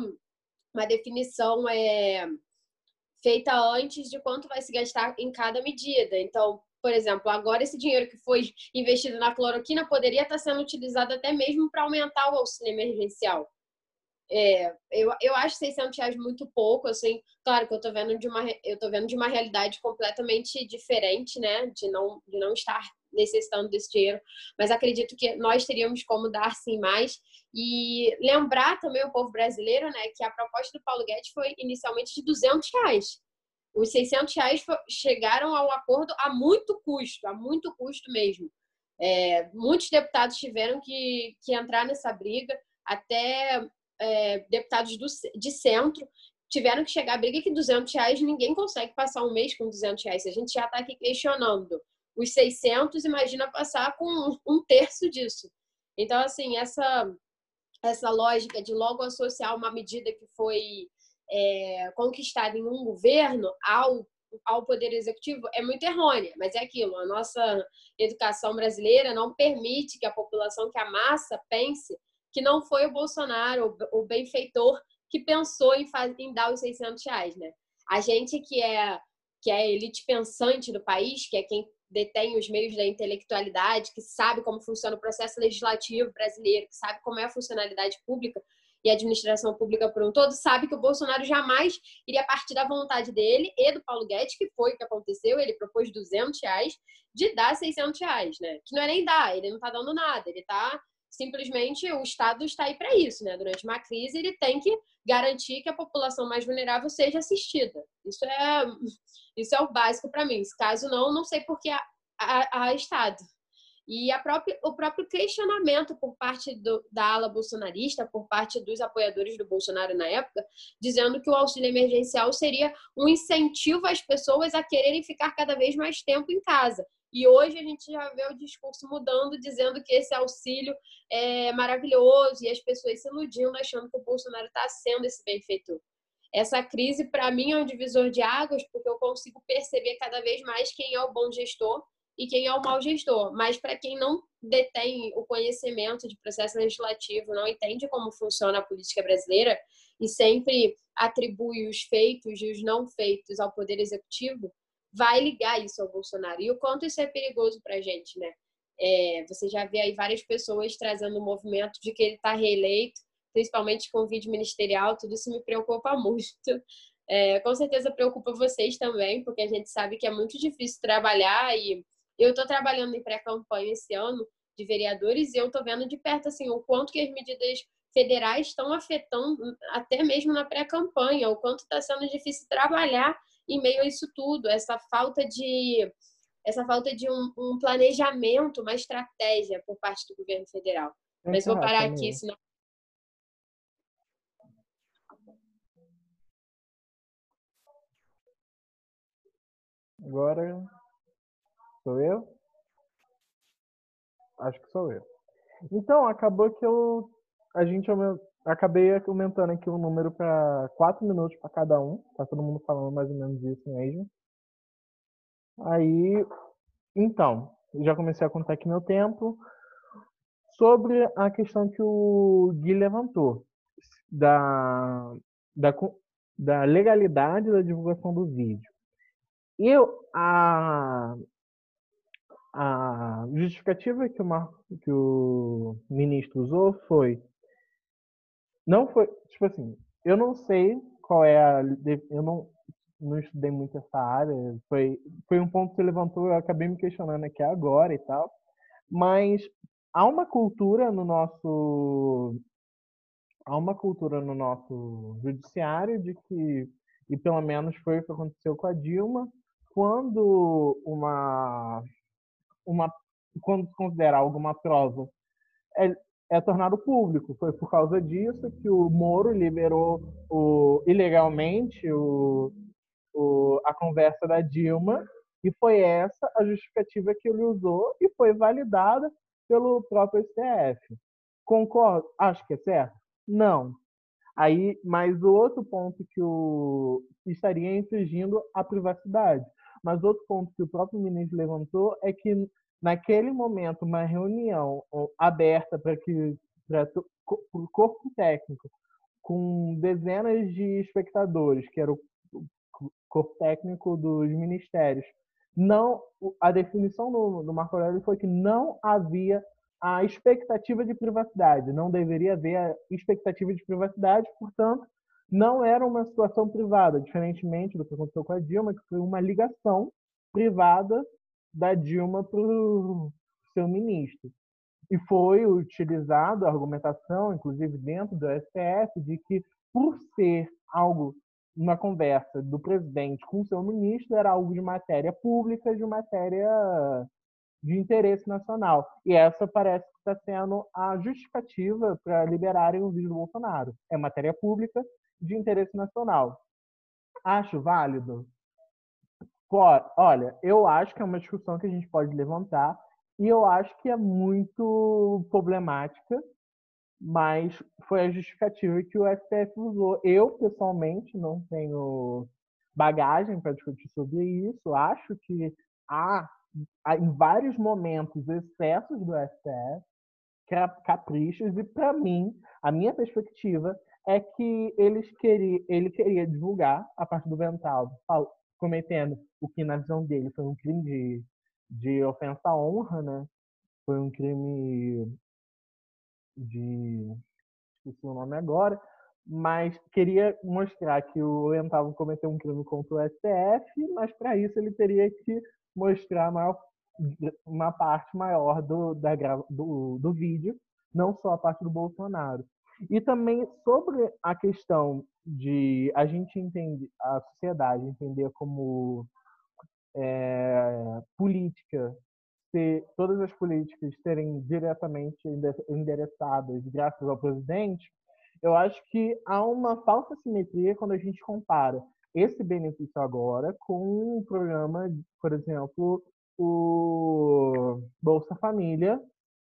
uma definição é, feita antes de quanto vai se gastar em cada medida. Então, por exemplo, agora esse dinheiro que foi investido na cloroquina poderia estar sendo utilizado até mesmo para aumentar o auxílio emergencial. É, eu, eu acho 600 reais muito pouco, assim, claro que eu tô vendo de uma, eu tô vendo de uma realidade completamente diferente, né, de não, de não estar necessitando desse dinheiro, mas acredito que nós teríamos como dar sim mais e lembrar também o povo brasileiro, né, que a proposta do Paulo Guedes foi inicialmente de 200 reais. Os 600 reais chegaram ao acordo a muito custo, a muito custo mesmo. É, muitos deputados tiveram que, que entrar nessa briga, até é, deputados do, de centro, tiveram que chegar a briga que 200 reais ninguém consegue passar um mês com 200 reais. A gente já está aqui questionando os 600, imagina passar com um terço disso. Então, assim, essa, essa lógica de logo associar uma medida que foi é, conquistada em um governo ao, ao Poder Executivo é muito errônea, mas é aquilo, a nossa educação brasileira não permite que a população, que a massa pense que não foi o Bolsonaro, o benfeitor, que pensou em, faz, em dar os 600 reais, né? A gente que é que é a elite pensante do país, que é quem detém os meios da intelectualidade, que sabe como funciona o processo legislativo brasileiro, que sabe como é a funcionalidade pública e a administração pública por um todo, sabe que o Bolsonaro jamais iria partir da vontade dele e do Paulo Guedes, que foi o que aconteceu, ele propôs 200 reais, de dar 600 reais, né? Que não é nem dar, ele não está dando nada, ele está simplesmente o Estado está aí para isso, né? Durante uma crise, ele tem que garantir que a população mais vulnerável seja assistida. Isso é, isso é o básico para mim. Caso não, não sei por que há, Estado. E própria, o próprio questionamento por parte do, da ala bolsonarista, por parte dos apoiadores do Bolsonaro na época, dizendo que o auxílio emergencial seria um incentivo às pessoas a quererem ficar cada vez mais tempo em casa. E hoje a gente já vê o discurso mudando, dizendo que esse auxílio é maravilhoso e as pessoas se iludindo, achando que o Bolsonaro está sendo esse benfeitor. Essa crise, para mim, é um divisor de águas, porque eu consigo perceber cada vez mais quem é o bom gestor e quem é o mau gestor. Mas para quem não detém o conhecimento de processo legislativo, não entende como funciona a política brasileira e sempre atribui os feitos e os não feitos ao poder executivo, vai ligar isso ao Bolsonaro. E o quanto isso é perigoso para a gente, né? É, você já vê aí várias pessoas trazendo o movimento de que ele está reeleito, principalmente com o vídeo ministerial, tudo isso me preocupa muito. É, com certeza preocupa vocês também, porque a gente sabe que é muito difícil trabalhar e eu estou trabalhando em pré-campanha esse ano de vereadores e eu estou vendo de perto assim o quanto que as medidas federais estão afetando até mesmo na pré-campanha, o quanto está sendo difícil trabalhar em meio a isso tudo, essa falta de essa falta de um, um planejamento, uma estratégia por parte do governo federal. Mas vou parar aqui, senão Agora sou eu? Acho que sou eu. Então, acabou que eu a gente acabei aumentando aqui o número para quatro minutos para cada um. Tá todo mundo falando mais ou menos isso mesmo. Aí, então, já comecei a contar aqui meu tempo. Sobre a questão que o Gui levantou, da, da, da legalidade da divulgação do vídeo. Eu, a, a justificativa que o, Marco, que o ministro usou foi não foi, tipo assim, eu não sei qual é a. Eu não, não estudei muito essa área. Foi, foi um ponto que levantou, eu acabei me questionando aqui agora e tal. Mas há uma cultura no nosso. Há uma cultura no nosso judiciário de que, e pelo menos foi o que aconteceu com a Dilma, quando uma. uma quando se considera alguma prova é, é tornado público. Foi por causa disso que o Moro liberou o, ilegalmente o, o, a conversa da Dilma e foi essa a justificativa que ele usou e foi validada pelo próprio STF. Concordo? Acho que é certo? Não. Aí, mas o outro ponto que o estaria infringindo a privacidade. Mas outro ponto que o próprio ministro levantou é que naquele momento, uma reunião aberta para que para o corpo técnico, com dezenas de espectadores, que era o corpo técnico dos ministérios, não a definição do, do Marco Aurélio foi que não havia a expectativa de privacidade, não deveria haver a expectativa de privacidade, portanto, não era uma situação privada, diferentemente do que aconteceu com a Dilma, que foi uma ligação privada da Dilma para o seu ministro. E foi utilizado a argumentação, inclusive dentro do STF, de que por ser algo, uma conversa do presidente com o seu ministro, era algo de matéria pública, de matéria de interesse nacional. E essa parece que está sendo a justificativa para liberarem o vídeo do Bolsonaro. É matéria pública de interesse nacional. Acho válido? Olha, eu acho que é uma discussão que a gente pode levantar e eu acho que é muito problemática, mas foi a justificativa que o STF usou. Eu, pessoalmente, não tenho bagagem para discutir sobre isso. Acho que há, há em vários momentos, excessos do STF, caprichos, e para mim, a minha perspectiva é que eles queria, ele queria divulgar a parte do Vental, cometendo o que, na visão dele, foi um crime de, de ofensa à honra, né? Foi um crime de. esqueci o nome agora, mas queria mostrar que o Oriental cometeu um crime contra o STF, mas para isso ele teria que mostrar maior, uma parte maior do, da, do, do vídeo, não só a parte do Bolsonaro. E também sobre a questão de a gente entender, a sociedade entender como é, política, ser, todas as políticas serem diretamente endereçadas graças ao presidente, eu acho que há uma falsa simetria quando a gente compara esse benefício agora com um programa, por exemplo, o Bolsa Família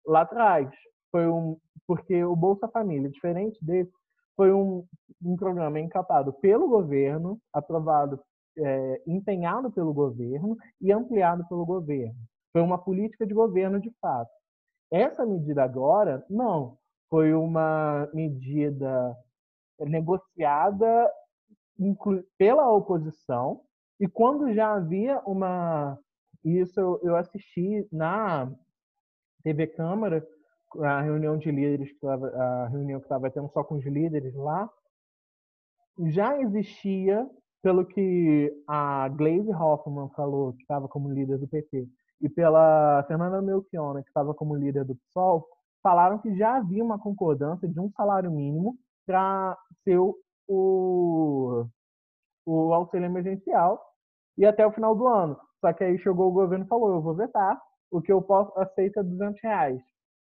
lá atrás. Foi um, porque o Bolsa Família, diferente desse, foi um, um programa encapado pelo governo, aprovado, é, empenhado pelo governo e ampliado pelo governo. Foi uma política de governo de fato. Essa medida agora, não. Foi uma medida negociada pela oposição e quando já havia uma isso eu assisti na TV Câmara a reunião de líderes, a reunião que estava tendo só com os líderes lá, já existia, pelo que a Glaze Hoffman falou, que estava como líder do PT, e pela Fernanda Melchiona, que estava como líder do PSOL, falaram que já havia uma concordância de um salário mínimo para ser o, o, auxílio emergencial e até o final do ano. Só que aí chegou o governo e falou, eu vou vetar, o que eu posso aceita é 200 reais.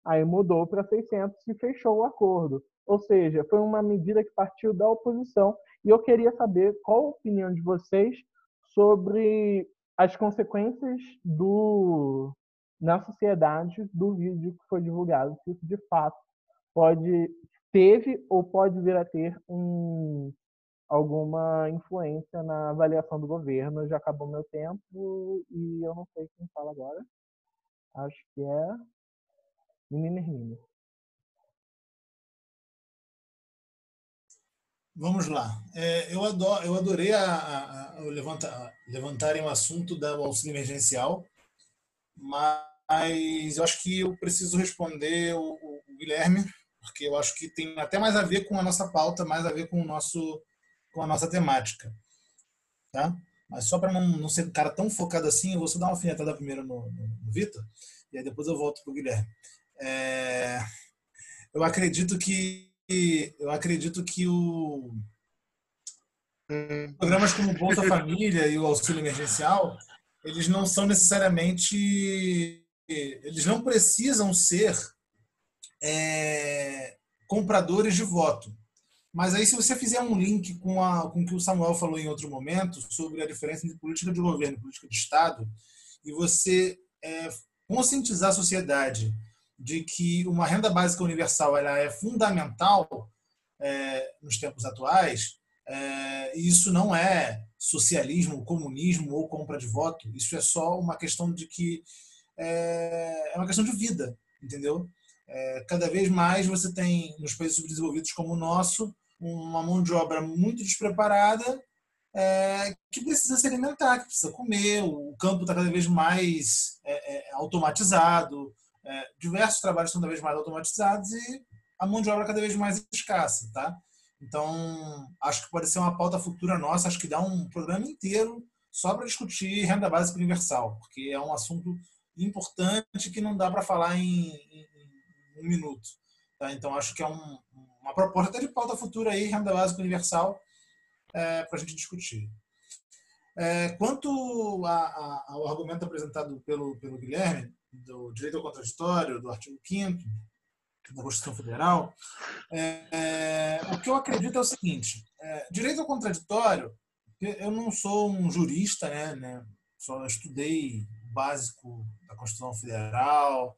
Aí mudou para 600 e fechou o acordo. Ou seja, foi uma medida que partiu da oposição. E eu queria saber qual a opinião de vocês sobre as consequências do na sociedade do vídeo que foi divulgado, se isso de fato pode teve ou pode vir a ter um, alguma influência na avaliação do governo. Já acabou meu tempo e eu não sei quem fala agora. Acho que é Menina. Vamos lá. É, eu, adoro, eu adorei a, a, a levantar, levantarem o assunto do auxílio emergencial, mas eu acho que eu preciso responder o, o, Guilherme, porque eu acho que tem até mais a ver com a nossa pauta, mais a ver com, o nosso, com a nossa temática. Tá? Mas só para não, não ser cara tão focado assim, eu vou só dar uma alfinetada primeiro no, no, no Vitor, e aí depois eu volto para o Guilherme. É, eu acredito que eu acredito que o programas como Bolsa Família e o Auxílio Emergencial eles não são necessariamente eles não precisam ser é, compradores de voto. Mas aí, se você fizer um link com, a, com o que o Samuel falou em outro momento sobre a diferença entre política de governo e política de Estado, e você é, conscientizar a sociedade de que uma renda básica universal ela é fundamental é, nos tempos atuais, é, isso não é socialismo, comunismo ou compra de voto, isso é só uma questão de que é, é uma questão de vida, entendeu? É, cada vez mais você tem nos países subdesenvolvidos como o nosso uma mão de obra muito despreparada é, que precisa se alimentar, que precisa comer, o campo está cada vez mais é, automatizado, é, diversos trabalhos cada vez mais automatizados e a mão de obra cada vez mais escassa, tá? Então, acho que pode ser uma pauta futura nossa, acho que dá um programa inteiro só para discutir renda básica universal, porque é um assunto importante que não dá para falar em, em, um minuto. Tá? Então, acho que é um, uma proposta de pauta futura aí, renda básica universal, é, para a gente discutir. É, quanto a, a, ao argumento apresentado pelo, pelo Guilherme, do direito ao contraditório, do artigo 5 da Constituição Federal, é, é, o que eu acredito é o seguinte: é, direito ao contraditório, eu não sou um jurista, né, né? Só estudei básico da Constituição Federal,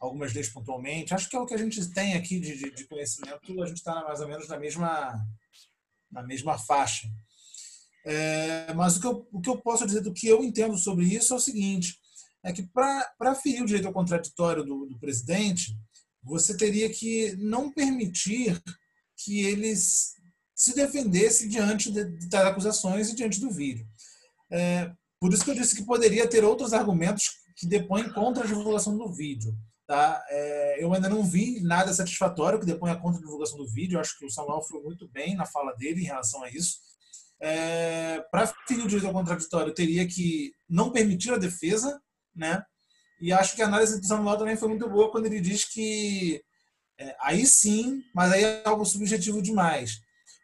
algumas leis pontualmente. Acho que é o que a gente tem aqui de, de conhecimento, a gente está mais ou menos na mesma, na mesma faixa. É, mas o que, eu, o que eu posso dizer do que eu entendo sobre isso é o seguinte: é que para ferir o direito ao contraditório do, do presidente, você teria que não permitir que eles se defendesse diante de, das acusações e diante do vídeo. É, por isso que eu disse que poderia ter outros argumentos que depõem contra a divulgação do vídeo. Tá? É, eu ainda não vi nada satisfatório que deponha contra a divulgação do vídeo. Eu acho que o Samuel foi muito bem na fala dele em relação a isso. É, Para ferir o direito ao contraditório, teria que não permitir a defesa, né? E acho que a análise do Samuel também foi muito boa quando ele diz que é, aí sim, mas aí é algo subjetivo demais,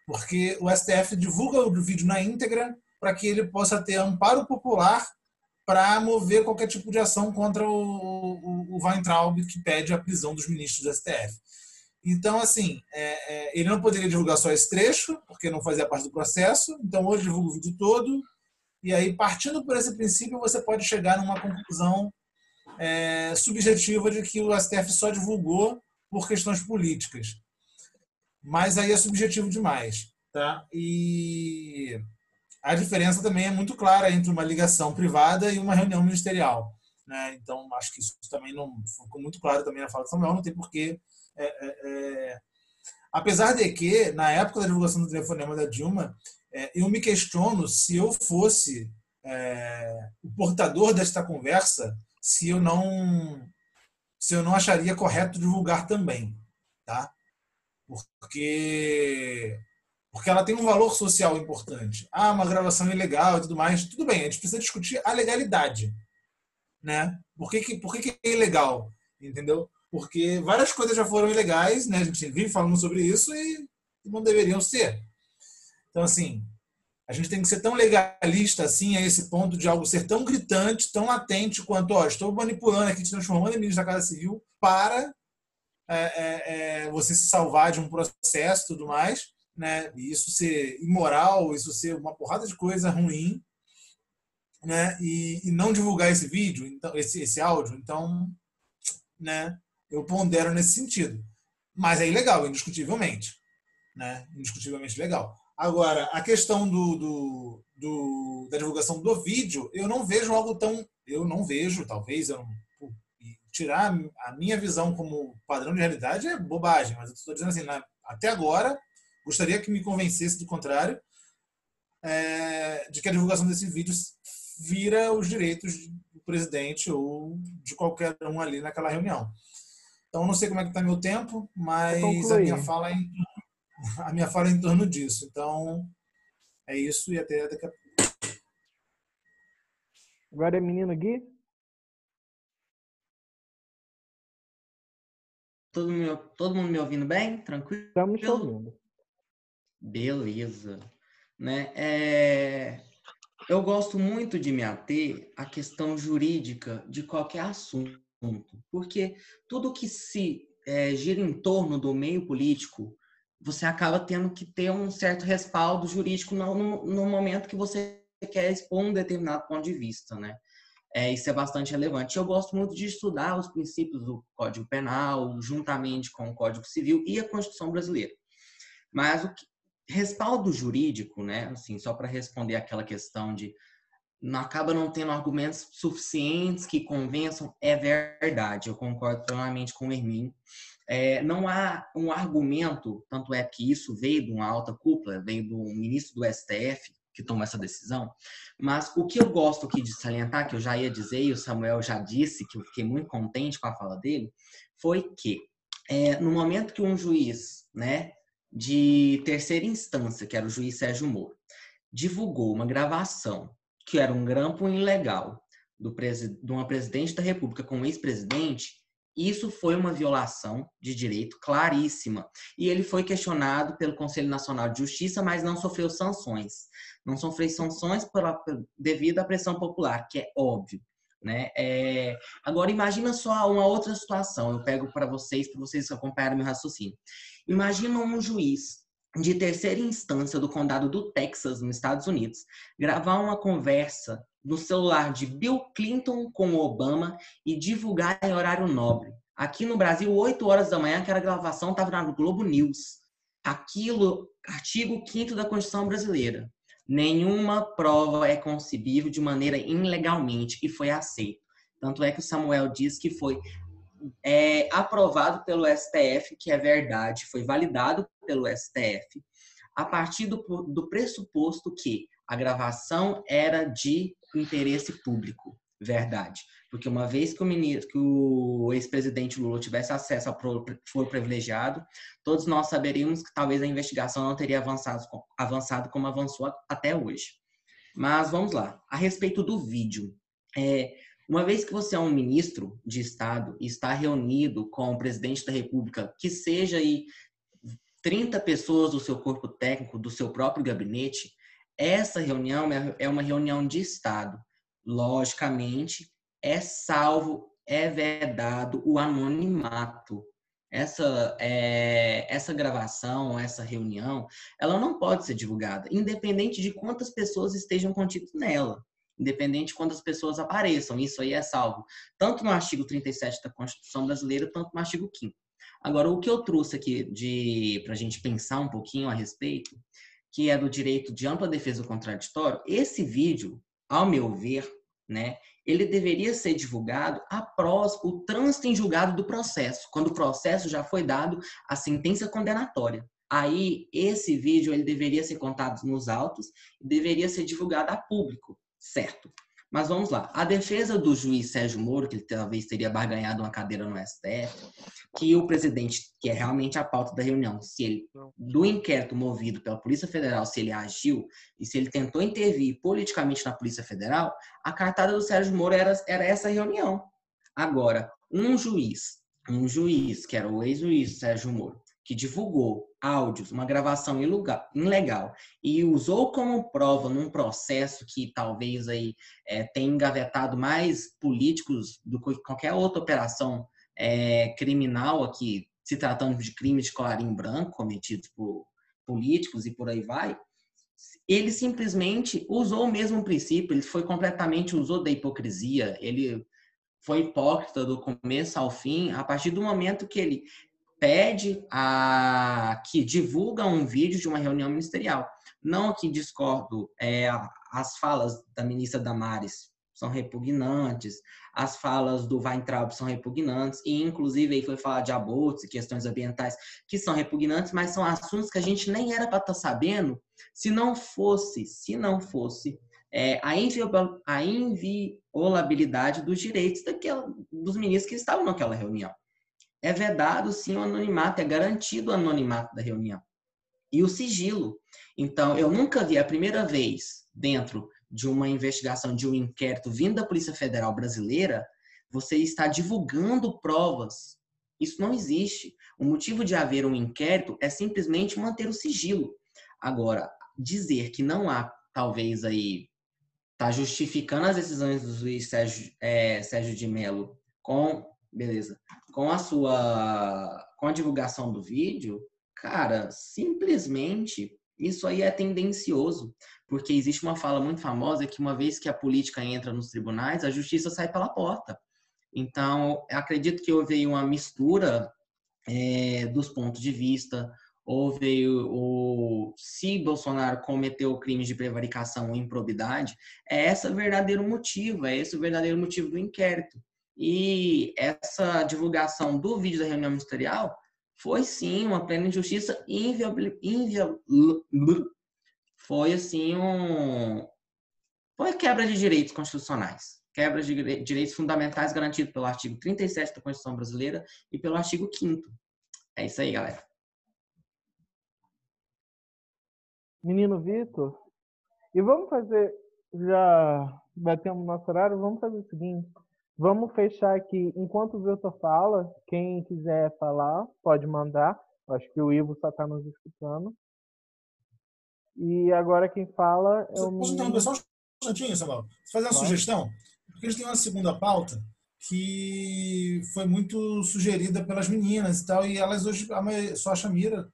porque o STF divulga o vídeo na íntegra para que ele possa ter amparo popular para mover qualquer tipo de ação contra o, o, o Weintraub, que pede a prisão dos ministros do STF. Então, assim, é, é, ele não poderia divulgar só esse trecho, porque não fazia parte do processo, então hoje divulga o vídeo todo, e aí, partindo por esse princípio, você pode chegar numa conclusão é, subjetiva de que o STF só divulgou por questões políticas. Mas aí é subjetivo demais. Tá? E a diferença também é muito clara entre uma ligação privada e uma reunião ministerial. Né? Então, acho que isso também não ficou muito claro também na fala de Samuel, não tem porquê. É, é, é... Apesar de que, na época da divulgação do telefonema da Dilma, é, eu me questiono se eu fosse o portador desta conversa, se eu não se eu não acharia correto divulgar também, tá? Porque porque ela tem um valor social importante. Ah, uma gravação ilegal e tudo mais. Tudo bem, a gente precisa discutir a legalidade. Né? Por que, que, por que, que é ilegal? Entendeu? Porque várias coisas já foram ilegais, né? a gente vive falando sobre isso e não deveriam ser. Então, assim, a gente tem que ser tão legalista assim a esse ponto de algo ser tão gritante, tão latente quanto, ó, estou manipulando aqui, te transformando em ministro da Casa Civil para é, é, é, você se salvar de um processo e tudo mais né? E isso ser imoral, isso ser uma porrada de coisa ruim, né? E, e não divulgar esse vídeo, então esse, esse áudio, então, né? Eu pondero nesse sentido. Mas é ilegal, indiscutivelmente, né? Indiscutivelmente legal. Agora, a questão do, do, do, da divulgação do vídeo, eu não vejo algo tão. Eu não vejo, talvez, eu não, tirar a minha visão como padrão de realidade é bobagem, mas eu estou dizendo assim, na, até agora, Gostaria que me convencesse do contrário, é, de que a divulgação desse vídeo vira os direitos do presidente ou de qualquer um ali naquela reunião. Então, não sei como é que está meu tempo, mas a minha, fala é em, a minha fala é em torno disso. Então, é isso e até daqui a pouco. Agora é menino Gui? Todo mundo, todo mundo me ouvindo bem? Tranquilo? Estamos te ouvindo. Beleza. Né? É... Eu gosto muito de me ater à questão jurídica de qualquer assunto, porque tudo que se é, gira em torno do meio político, você acaba tendo que ter um certo respaldo jurídico no, no, momento que você quer expor um determinado ponto de vista, né? É, isso é bastante relevante. Eu gosto muito de estudar os princípios do Código Penal, juntamente com o Código Civil e a Constituição Brasileira. Mas o que, respaldo jurídico, né? Assim, só para responder aquela questão de acaba não tendo argumentos suficientes que convençam, é verdade. Eu concordo plenamente com o Hermínio. É, não há um argumento, tanto é que isso veio de uma alta cúpula, veio do ministro do STF que tomou essa decisão. Mas o que eu gosto aqui de salientar, que eu já ia dizer e o Samuel já disse, que eu fiquei muito contente com a fala dele, foi que é, no momento que um juiz, né, de terceira instância, que era o juiz Sérgio Moro, divulgou uma gravação que era um grampo ilegal do de uma presidente da República com um ex-presidente, isso foi uma violação de direito claríssima. E ele foi questionado pelo Conselho Nacional de Justiça, mas não sofreu sanções. Não sofreu sanções pela, devido à pressão popular, que é óbvio. Né? É... Agora, imagina só uma outra situação. Eu pego para vocês, para vocês acompanharem meu raciocínio. Imagina um juiz de terceira instância do condado do Texas, nos Estados Unidos, gravar uma conversa no celular de Bill Clinton com Obama e divulgar em horário nobre. Aqui no Brasil, 8 horas da manhã, aquela gravação estava na Globo News. Aquilo, artigo 5 da Constituição Brasileira. Nenhuma prova é concebível de maneira ilegalmente e foi aceito. Tanto é que o Samuel diz que foi é, aprovado pelo STF, que é verdade, foi validado pelo STF, a partir do, do pressuposto que a gravação era de interesse público. Verdade. Porque uma vez que o, ministro, que o ex-presidente Lula tivesse acesso ao foro privilegiado, todos nós saberíamos que talvez a investigação não teria avançado, avançado como avançou até hoje. Mas vamos lá. A respeito do vídeo. É, uma vez que você é um ministro de Estado e está reunido com o presidente da República, que seja aí 30 pessoas do seu corpo técnico, do seu próprio gabinete, essa reunião é, é uma reunião de Estado. Logicamente, é salvo, é vedado o anonimato. Essa, é, essa gravação, essa reunião, ela não pode ser divulgada, independente de quantas pessoas estejam contidas nela independente de quantas pessoas apareçam. Isso aí é salvo tanto no artigo 37 da Constituição Brasileira, tanto no artigo 5 Agora, o que eu trouxe aqui de para a gente pensar um pouquinho a respeito, que é do direito de ampla defesa do contraditório, esse vídeo, ao meu ver, né, ele deveria ser divulgado após o trânsito em julgado do processo, quando o processo já foi dado a sentença condenatória. Aí, esse vídeo ele deveria ser contado nos autos deveria ser divulgado a público, certo? Mas vamos lá. A defesa do juiz Sérgio Moro, que ele talvez teria barganhado uma cadeira no STF, que o presidente, que é realmente a pauta da reunião, se ele, do inquérito movido pela Polícia Federal, se ele agiu e se ele tentou intervir politicamente na Polícia Federal, a cartada do Sérgio Moro era, era essa reunião. Agora, um juiz, um juiz, que era o ex-juiz Sérgio Moro, que divulgou áudios, uma gravação ilegal e usou como prova num processo que talvez aí é, tenha engavetado mais políticos do que qualquer outra operação é, criminal aqui, se tratando de crimes de colarinho branco cometidos por políticos e por aí vai, ele simplesmente usou o mesmo princípio, ele foi completamente, usou da hipocrisia, ele foi hipócrita do começo ao fim, a partir do momento que ele pede a que divulga um vídeo de uma reunião ministerial. Não que discordo, é, as falas da ministra Damares são repugnantes, as falas do Weintraub são repugnantes, e inclusive aí foi falar de abortos e questões ambientais que são repugnantes, mas são assuntos que a gente nem era para estar tá sabendo se não fosse, se não fosse é, a, inviolabilidade dos direitos daquela, dos ministros que estavam naquela reunião é vedado sim o anonimato, é garantido o anonimato da reunião. E o sigilo. Então, eu nunca vi a primeira vez dentro de uma investigação, de um inquérito vindo da Polícia Federal Brasileira, você está divulgando provas. Isso não existe. O motivo de haver um inquérito é simplesmente manter o sigilo. Agora, dizer que não há, talvez aí, está justificando as decisões do juiz Sérgio, é, Sérgio de Mello com beleza. Com a sua, com a divulgação do vídeo, cara, simplesmente isso aí é tendencioso, porque existe uma fala muito famosa que uma vez que a política entra nos tribunais, a justiça sai pela porta. Então, acredito que houve uma mistura é, dos pontos de vista, houve o se Bolsonaro cometeu crimes de prevaricação ou improbidade, é esse o verdadeiro motivo, é esse o verdadeiro motivo do inquérito. E essa divulgação do vídeo da reunião ministerial foi sim uma plena injustiça inviável, foi assim um foi quebra de direitos constitucionais, quebra de direitos fundamentais garantidos pelo artigo 37 da Constituição Brasileira e pelo artigo 5 É isso aí, galera. Menino Vitor, e vamos fazer, já batemos nosso horário, vamos fazer o seguinte, Vamos fechar aqui. Enquanto o Vitor fala, quem quiser falar, pode mandar. Acho que o Ivo só está nos escutando. E agora quem fala é o. Posso interromper só um instantinho, Samuel? Fazer uma sugestão? Porque eles têm uma segunda pauta que foi muito sugerida pelas meninas e tal, e elas hoje, só a Chamira,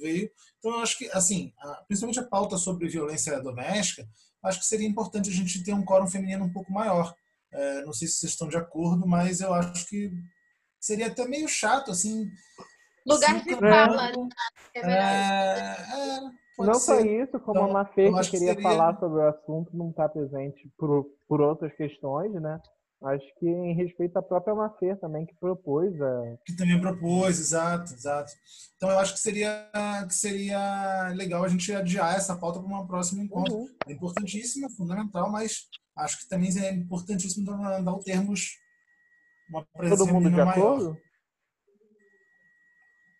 veio. Então, eu acho que, assim, principalmente a pauta sobre violência doméstica, acho que seria importante a gente ter um quórum feminino um pouco maior. É, não sei se vocês estão de acordo, mas eu acho que seria até meio chato, assim. Lugar de fala. É, é, não só isso, como então, a Mafê que queria seria... falar sobre o assunto não está presente por, por outras questões, né? Acho que em respeito à própria Mafê também, que propôs. A... Que também propôs, exato, exato. Então eu acho que seria, que seria legal a gente adiar essa pauta para uma próxima encontro. Uhum. É importantíssimo, é fundamental, mas acho que também é importantíssimo dar o termos uma presença Todo mundo de maior. acordo?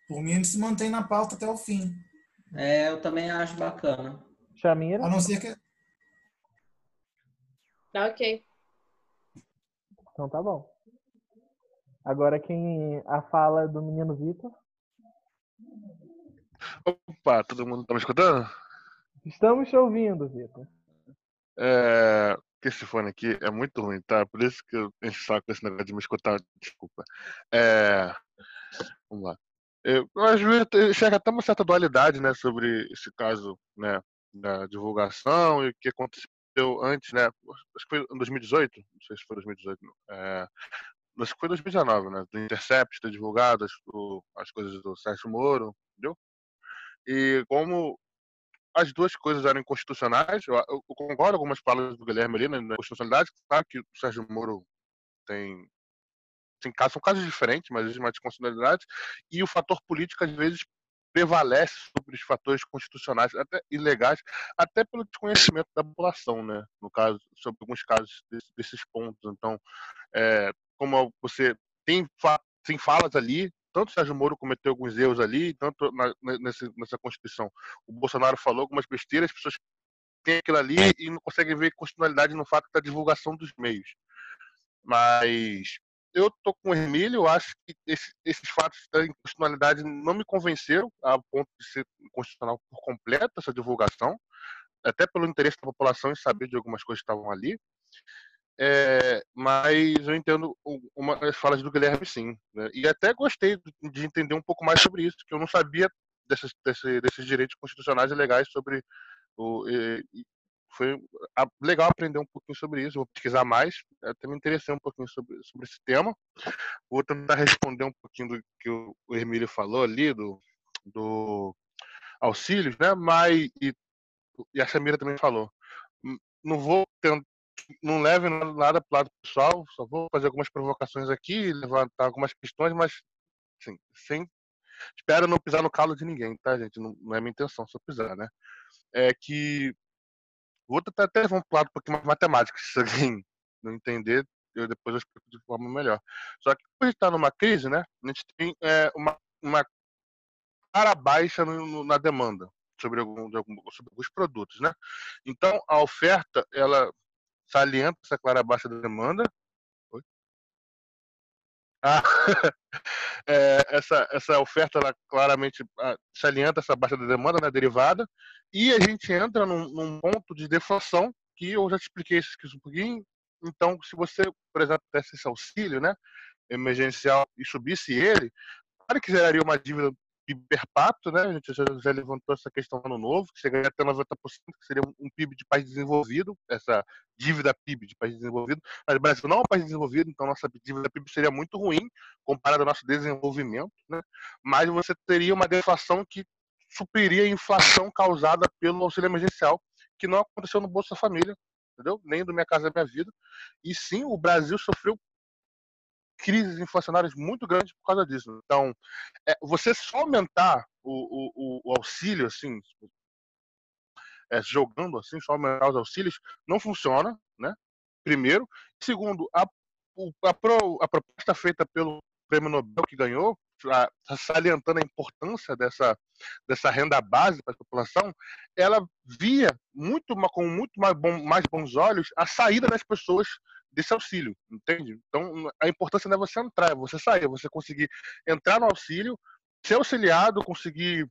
Por mim, a gente se mantém na pauta até o fim. É, eu também acho bacana. Chamira? A não ser que. Tá ok. Então tá bom. Agora quem a fala do menino Vitor. Opa, todo mundo tá me escutando? Estamos te ouvindo, Vitor. É, esse fone aqui é muito ruim, tá? Por isso que eu encho saco esse negócio de me escutar, desculpa. É, vamos lá. Eu, às vezes chega até uma certa dualidade, né, sobre esse caso, né, da divulgação e o que aconteceu antes, né? Acho que foi em 2018, não sei se foi 2018, é, acho que foi 2019, né? Do Intercept ter divulgado as, o, as coisas do Sérgio Moro, entendeu? E como as duas coisas eram inconstitucionais, eu, eu concordo com algumas palavras do Guilherme ali né, na constitucionalidade, claro que o Sérgio Moro tem casos, são casos diferentes, mas existe uma desconstitucionalidade, e o fator político às vezes prevalece sobre os fatores constitucionais, até ilegais, até pelo desconhecimento da população, né? No caso, sobre alguns casos desse, desses pontos. Então, é, como você tem, tem falas ali, tanto o Sérgio Moro cometeu alguns erros ali, tanto na, nessa, nessa Constituição. O Bolsonaro falou algumas besteiras, as pessoas têm aquilo ali e não conseguem ver constitucionalidade no fato da divulgação dos meios. Mas eu tô com o Emílio, acho que esse, esses fatos da inconstitucionalidade não me convenceram a ponto de ser constitucional por completo essa divulgação, até pelo interesse da população em saber de algumas coisas que estavam ali. É, mas eu entendo uma, as falas do Guilherme sim. Né? E até gostei de entender um pouco mais sobre isso, que eu não sabia desses, desses, desses direitos constitucionais e legais sobre o, e, foi legal aprender um pouquinho sobre isso. Vou pesquisar mais. Eu até me interessei um pouquinho sobre, sobre esse tema. Vou tentar responder um pouquinho do que o, o Emílio falou ali, do, do auxílios, né? Mas, e, e a Samira também falou. Não vou tentar não leve nada para o lado pessoal, só vou fazer algumas provocações aqui, levantar algumas questões, mas assim, sem espero não pisar no calo de ninguém, tá, gente? Não, não é minha intenção só pisar, né? É que Vou tentar até vamos lado um pouquinho mais matemático, se alguém não entender, eu depois eu explico de forma melhor. Só que quando a gente está numa crise, né, a gente tem é, uma, uma cara baixa no, no, na demanda sobre, algum, sobre alguns produtos, né? Então, a oferta, ela salienta essa clara baixa da demanda. É, essa, essa oferta, ela claramente ah, salienta essa baixa da demanda, né, derivada, e a gente entra num, num ponto de deflação, que eu já te expliquei isso um pouquinho. Então, se você, por exemplo, desse esse auxílio né, emergencial e subisse ele, claro que geraria uma dívida PIB per capita, né? A gente já, já, levantou essa questão no novo, que chegaria até 90%, que seria um PIB de país desenvolvido, essa dívida PIB de país desenvolvido. Mas o Brasil não é um país desenvolvido, então nossa dívida PIB seria muito ruim comparada ao nosso desenvolvimento, né? Mas você teria uma deflação que supriria a inflação causada pelo auxílio emergencial, que não aconteceu no Bolsa Família, entendeu? Nem do Minha Casa Minha Vida. E sim, o Brasil sofreu crises inflacionárias muito grandes por causa disso. Então, é, você só aumentar o, o, o auxílio, assim, é, jogando assim, só aumentar os auxílios, não funciona, né? Primeiro. Segundo, a, a, a proposta feita pelo prêmio Nobel que ganhou, salientando a importância dessa, dessa renda base para a população, ela via muito com muito mais, bom, mais bons olhos a saída das pessoas desse auxílio, entende? Então, a importância não é você entrar, é você sair, é você conseguir entrar no auxílio, ser auxiliado, conseguir,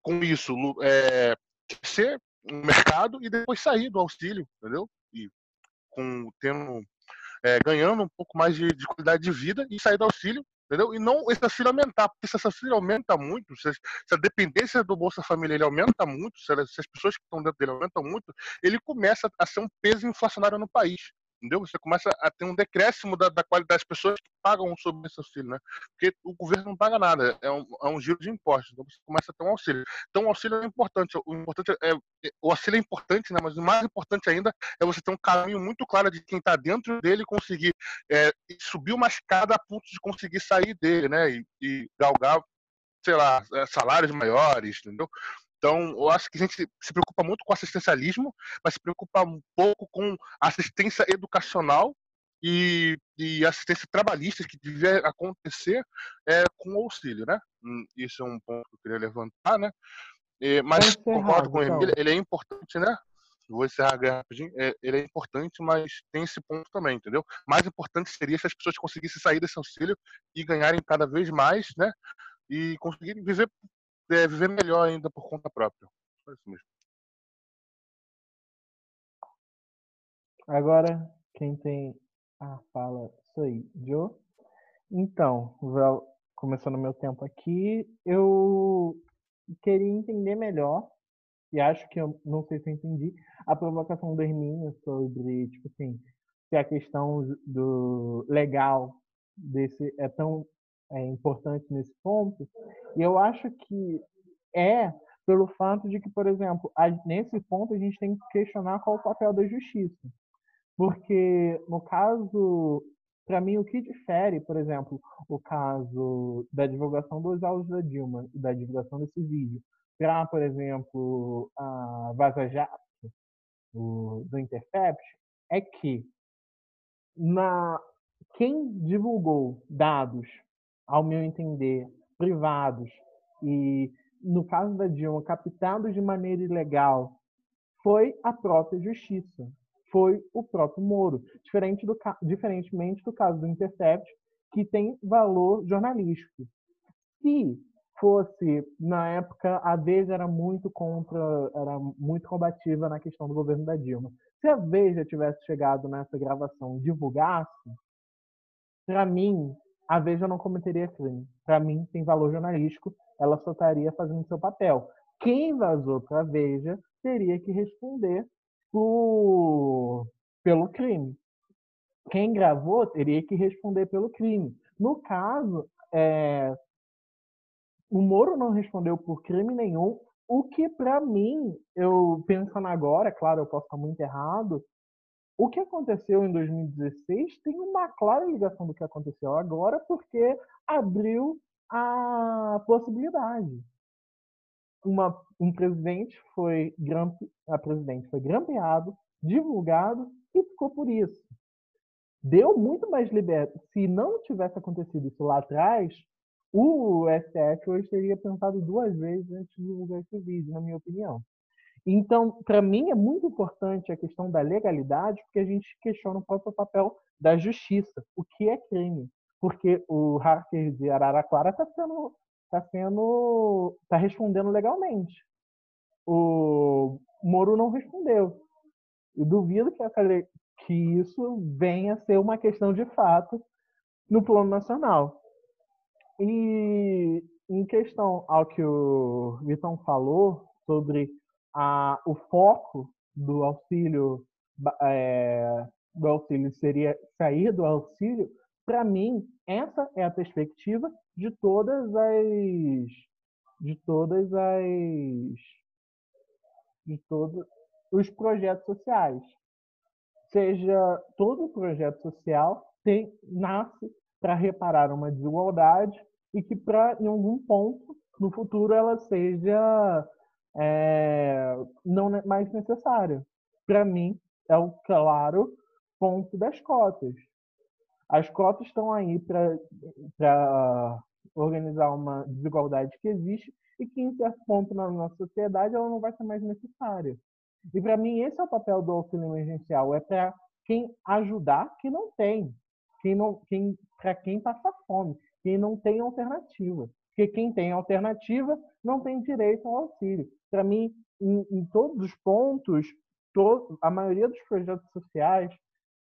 com isso, é, ser um mercado e depois sair do auxílio, entendeu? E com tendo é, ganhando um pouco mais de, de, qualidade de vida e sair do auxílio, entendeu? E não esse auxílio aumentar, porque se esse auxílio aumenta muito, se, a dependência do Bolsa Família ele aumenta muito, se, as pessoas que estão dentro dele aumentam muito, ele começa a ser um peso inflacionário no país entendeu? Você começa a ter um decréscimo da, da qualidade das pessoas que pagam sobre esse auxílio, né? Porque o governo não paga nada, é um, é um giro de impostos, então você começa a ter um auxílio. Então o auxílio é importante, o importante é, é o auxílio é importante, né? Mas o mais importante ainda é você ter um caminho muito claro de quem está dentro dele conseguir é, subir uma escada a ponto de conseguir sair dele, né? E, e galgar sei lá, é, salários maiores, entendeu? Então, eu acho que a gente se preocupa muito com assistencialismo, mas se preocupa um pouco com assistência educacional e, e assistência trabalhista que devia acontecer é, com auxílio, né? Hum, isso é um ponto que eu queria levantar, né? E, mas concordo com então. ele, ele é importante, né? Vou encerrar rapidinho. É, ele é importante, mas tem esse ponto também, entendeu? Mais importante seria se as pessoas conseguissem sair desse auxílio e ganharem cada vez mais, né? E conseguirem viver é, viver melhor ainda por conta própria. Só isso mesmo. Agora, quem tem a fala sou eu, Joe. Então, começando meu tempo aqui, eu queria entender melhor, e acho que eu não sei se eu entendi, a provocação do Hermínio sobre, tipo assim, se a questão do legal desse é tão é, importante nesse ponto. E eu acho que é pelo fato de que, por exemplo, a, nesse ponto a gente tem que questionar qual o papel da justiça. Porque, no caso, para mim, o que difere, por exemplo, o caso da divulgação dos áudios da Dilma e da divulgação desse vídeo para, por exemplo, a Vaza Jato, do, do Intercept, é que na, quem divulgou dados ao meu entender, privados e, no caso da Dilma, captados de maneira ilegal, foi a própria justiça, foi o próprio Moro, diferente do, diferentemente do caso do Intercept, que tem valor jornalístico. Se fosse, na época, a Veja era muito contra, era muito combativa na questão do governo da Dilma. Se a Veja tivesse chegado nessa gravação e divulgasse, para mim, a Veja não cometeria crime. Para mim, tem valor jornalístico, ela só estaria fazendo seu papel. Quem vazou para a Veja teria que responder por... pelo crime. Quem gravou teria que responder pelo crime. No caso, é... o Moro não respondeu por crime nenhum, o que para mim, eu pensando agora, claro, eu posso estar muito errado, o que aconteceu em 2016 tem uma clara ligação do que aconteceu agora, porque abriu a possibilidade. Uma, um presidente foi a presidente foi grampeado, divulgado e ficou por isso. Deu muito mais liberdade. Se não tivesse acontecido isso lá atrás, o STF hoje teria pensado duas vezes antes de divulgar esse vídeo, na minha opinião. Então, para mim, é muito importante a questão da legalidade, porque a gente questiona o próprio papel da justiça. O que é crime? Porque o hacker de Araraquara está sendo, tá sendo, tá respondendo legalmente. O Moro não respondeu. Eu duvido que, essa, que isso venha a ser uma questão de fato no plano nacional. E em questão ao que o Vitão falou sobre a, o foco do auxílio é, do auxílio seria sair do auxílio, para mim essa é a perspectiva de todas as de todas as de todos os projetos sociais. Seja todo projeto social tem nasce para reparar uma desigualdade e que para em algum ponto no futuro ela seja é, não mais necessária. Para mim, é o claro ponto das cotas. As cotas estão aí para organizar uma desigualdade que existe e que, em certo ponto na nossa sociedade, ela não vai ser mais necessária. E, para mim, esse é o papel do auxílio emergencial: é para quem ajudar quem não tem, quem não, quem, para quem passa fome, quem não tem alternativa. Porque quem tem alternativa não tem direito ao auxílio para mim, em, em, todos os pontos, to, a maioria dos projetos sociais,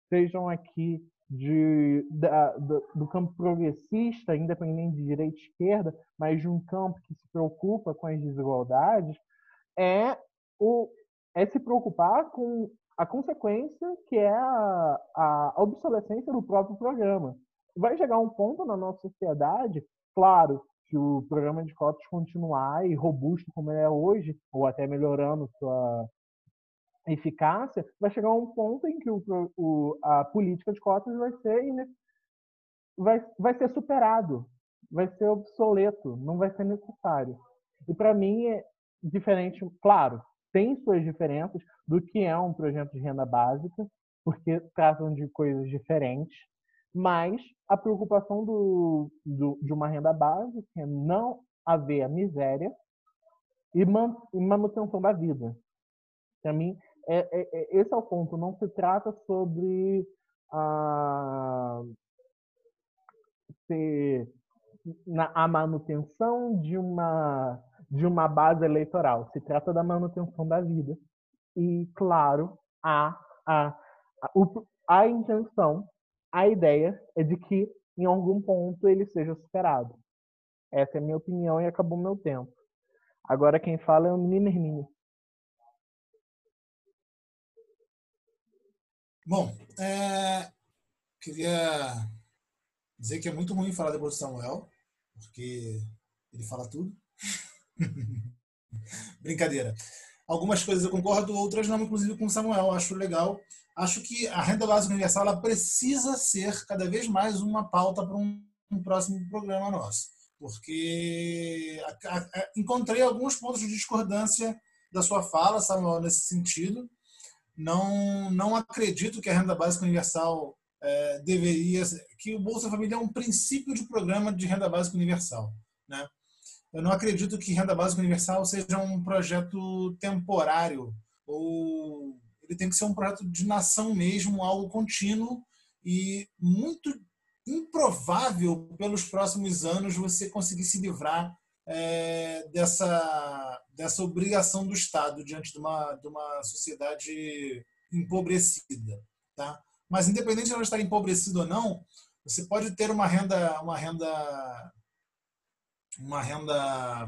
sejam aqui de, da, do, do, campo progressista, independente de direita e esquerda, mas de um campo que se preocupa com as desigualdades, é, o, é se preocupar com a consequência que é a, a obsolescência do próprio programa. Vai chegar um ponto na nossa sociedade, claro, se o programa de cotas continuar e robusto como ele é hoje, ou até melhorando sua eficácia, vai chegar um ponto em que o, o, a política de cotas vai ser, vai, vai ser superado, vai ser obsoleto, não vai ser necessário. E para mim é diferente, claro, tem suas diferenças do que é um projeto de renda básica, porque tratam de coisas diferentes, mas a preocupação do, do, de uma renda básica é não haver a miséria e, man, e manutenção da vida. Para mim, é, é, é, esse é o ponto. Não se trata sobre a, ser na, a manutenção de uma de uma base eleitoral. Se trata da manutenção da vida. E, claro, a, a, a, a intenção, a ideia é de que, em algum ponto, ele seja superado. Essa é a minha opinião e acabou meu tempo. Agora quem fala é o menino Hermínio. Bom, é, queria dizer que é muito ruim falar depois do Samuel, porque ele fala tudo. Brincadeira. Algumas coisas eu concordo, outras não, inclusive com o Samuel. Acho legal. Acho que a renda básica universal ela precisa ser cada vez mais uma pauta para um, um próximo programa nosso. Porque a, a, encontrei alguns pontos de discordância da sua fala, Samuel, nesse sentido não, não acredito que a renda básica universal é, deveria que o Bolsa Família é um princípio de programa de renda básica universal, né? Eu não acredito que renda básica universal seja um projeto temporário ou ele tem que ser um projeto de nação mesmo, algo contínuo e muito improvável pelos próximos anos você conseguir se livrar é, dessa, dessa obrigação do Estado diante de uma, de uma sociedade empobrecida. Tá? Mas, independente de ela estar empobrecida ou não, você pode ter uma renda, uma renda, uma renda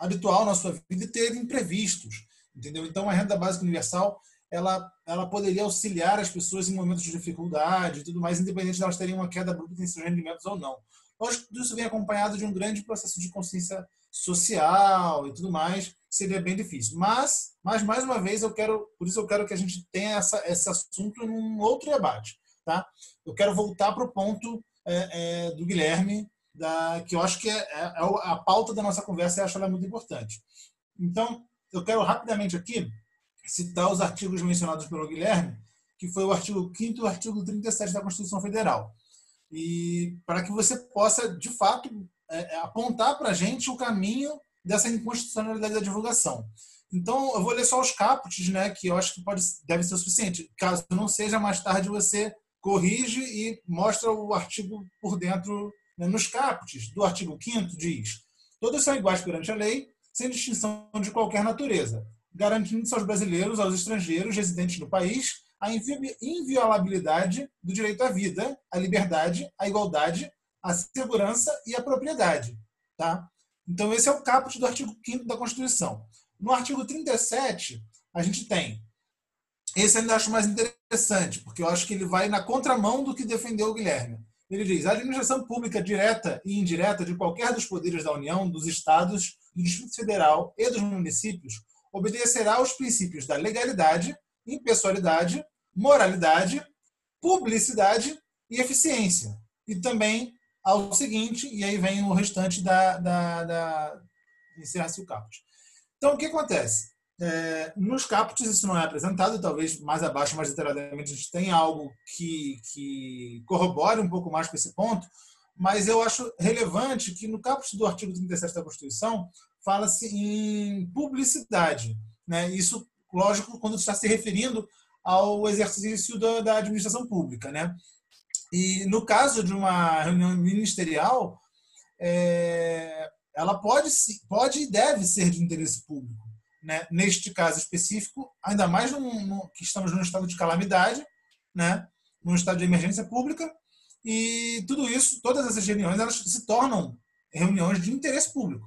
habitual na sua vida e ter imprevistos. Entendeu? Então, a renda básica universal ela, ela poderia auxiliar as pessoas em momentos de dificuldade e tudo mais, independente de elas terem uma queda bruta em seus rendimentos ou não. Lógico que isso vem acompanhado de um grande processo de consciência social e tudo mais, seria bem difícil. Mas, mas mais uma vez, eu quero, por isso eu quero que a gente tenha essa, esse assunto em um outro debate. Tá? Eu quero voltar para o ponto é, é, do Guilherme, da, que eu acho que é, é, é a pauta da nossa conversa e acho ela muito importante. Então, eu quero rapidamente aqui citar os artigos mencionados pelo Guilherme, que foi o artigo 5 e o artigo 37 da Constituição Federal e para que você possa, de fato, é, é apontar para a gente o caminho dessa inconstitucionalidade da divulgação. Então, eu vou ler só os caput, né, que eu acho que pode, deve ser o suficiente. Caso não seja, mais tarde você corrige e mostra o artigo por dentro. Né, nos caput do artigo 5 diz: todos são iguais perante a lei, sem distinção de qualquer natureza, garantindo-se aos brasileiros, aos estrangeiros residentes no país, a inviolabilidade do direito à vida, à liberdade, à igualdade, à segurança e à propriedade. Tá? Então, esse é o caput do artigo 5 da Constituição. No artigo 37, a gente tem. Esse eu ainda acho mais interessante, porque eu acho que ele vai na contramão do que defendeu o Guilherme. Ele diz: a administração pública direta e indireta de qualquer dos poderes da União, dos Estados, do Distrito Federal e dos municípios obedecerá aos princípios da legalidade, impessoalidade, moralidade, publicidade e eficiência. E também ao seguinte, e aí vem o restante da. da, da encerra-se o caput. Então, o que acontece? É, nos caput isso não é apresentado, talvez mais abaixo, mais detalhadamente, a gente tem algo que, que corrobore um pouco mais com esse ponto, mas eu acho relevante que no caput do artigo 37 da Constituição fala-se em publicidade. Né? Isso lógico, quando está se referindo ao exercício da, da administração pública. Né? E no caso de uma reunião ministerial, é, ela pode, pode e deve ser de interesse público. Né? Neste caso específico, ainda mais no, que estamos num estado de calamidade, né? num estado de emergência pública e tudo isso, todas essas reuniões, elas se tornam reuniões de interesse público.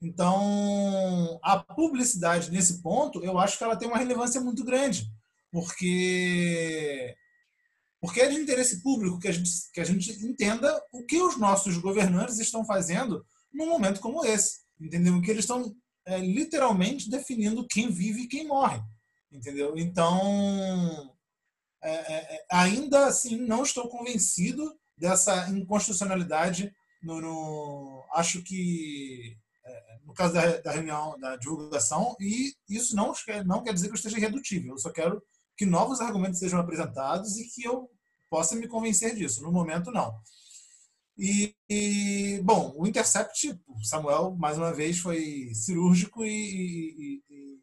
Então, a publicidade nesse ponto, eu acho que ela tem uma relevância muito grande, porque porque é de interesse público que a gente, que a gente entenda o que os nossos governantes estão fazendo num momento como esse. Entendeu? Que eles estão é, literalmente definindo quem vive e quem morre. Entendeu? Então, é, é, é, ainda assim, não estou convencido dessa inconstitucionalidade. No, no acho que, caso da, da, reunião, da divulgação, e isso não, não quer dizer que eu esteja irredutível. Eu só quero que novos argumentos sejam apresentados e que eu possa me convencer disso. No momento, não. E, e, bom, o Intercept, Samuel, mais uma vez, foi cirúrgico e, e,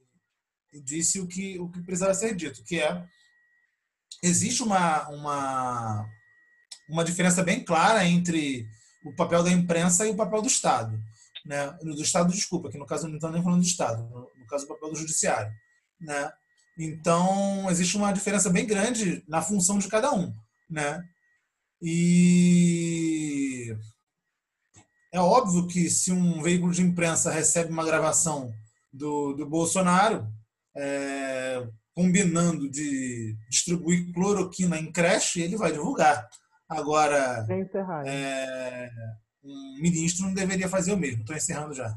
e, disse o que, o que precisava ser dito, que é existe uma, uma, uma diferença bem clara entre o papel da imprensa e o papel do Estado. Né? Do Estado, desculpa, que no caso não estou nem falando do Estado, no, caso o papel do Judiciário. Né? Então, existe uma diferença bem grande na função de cada um. Né? E é óbvio que se um veículo de imprensa recebe uma gravação do, do Bolsonaro, é, combinando de distribuir cloroquina em creche, ele vai divulgar. Agora, é, um ministro não deveria fazer o mesmo. Estou encerrando já.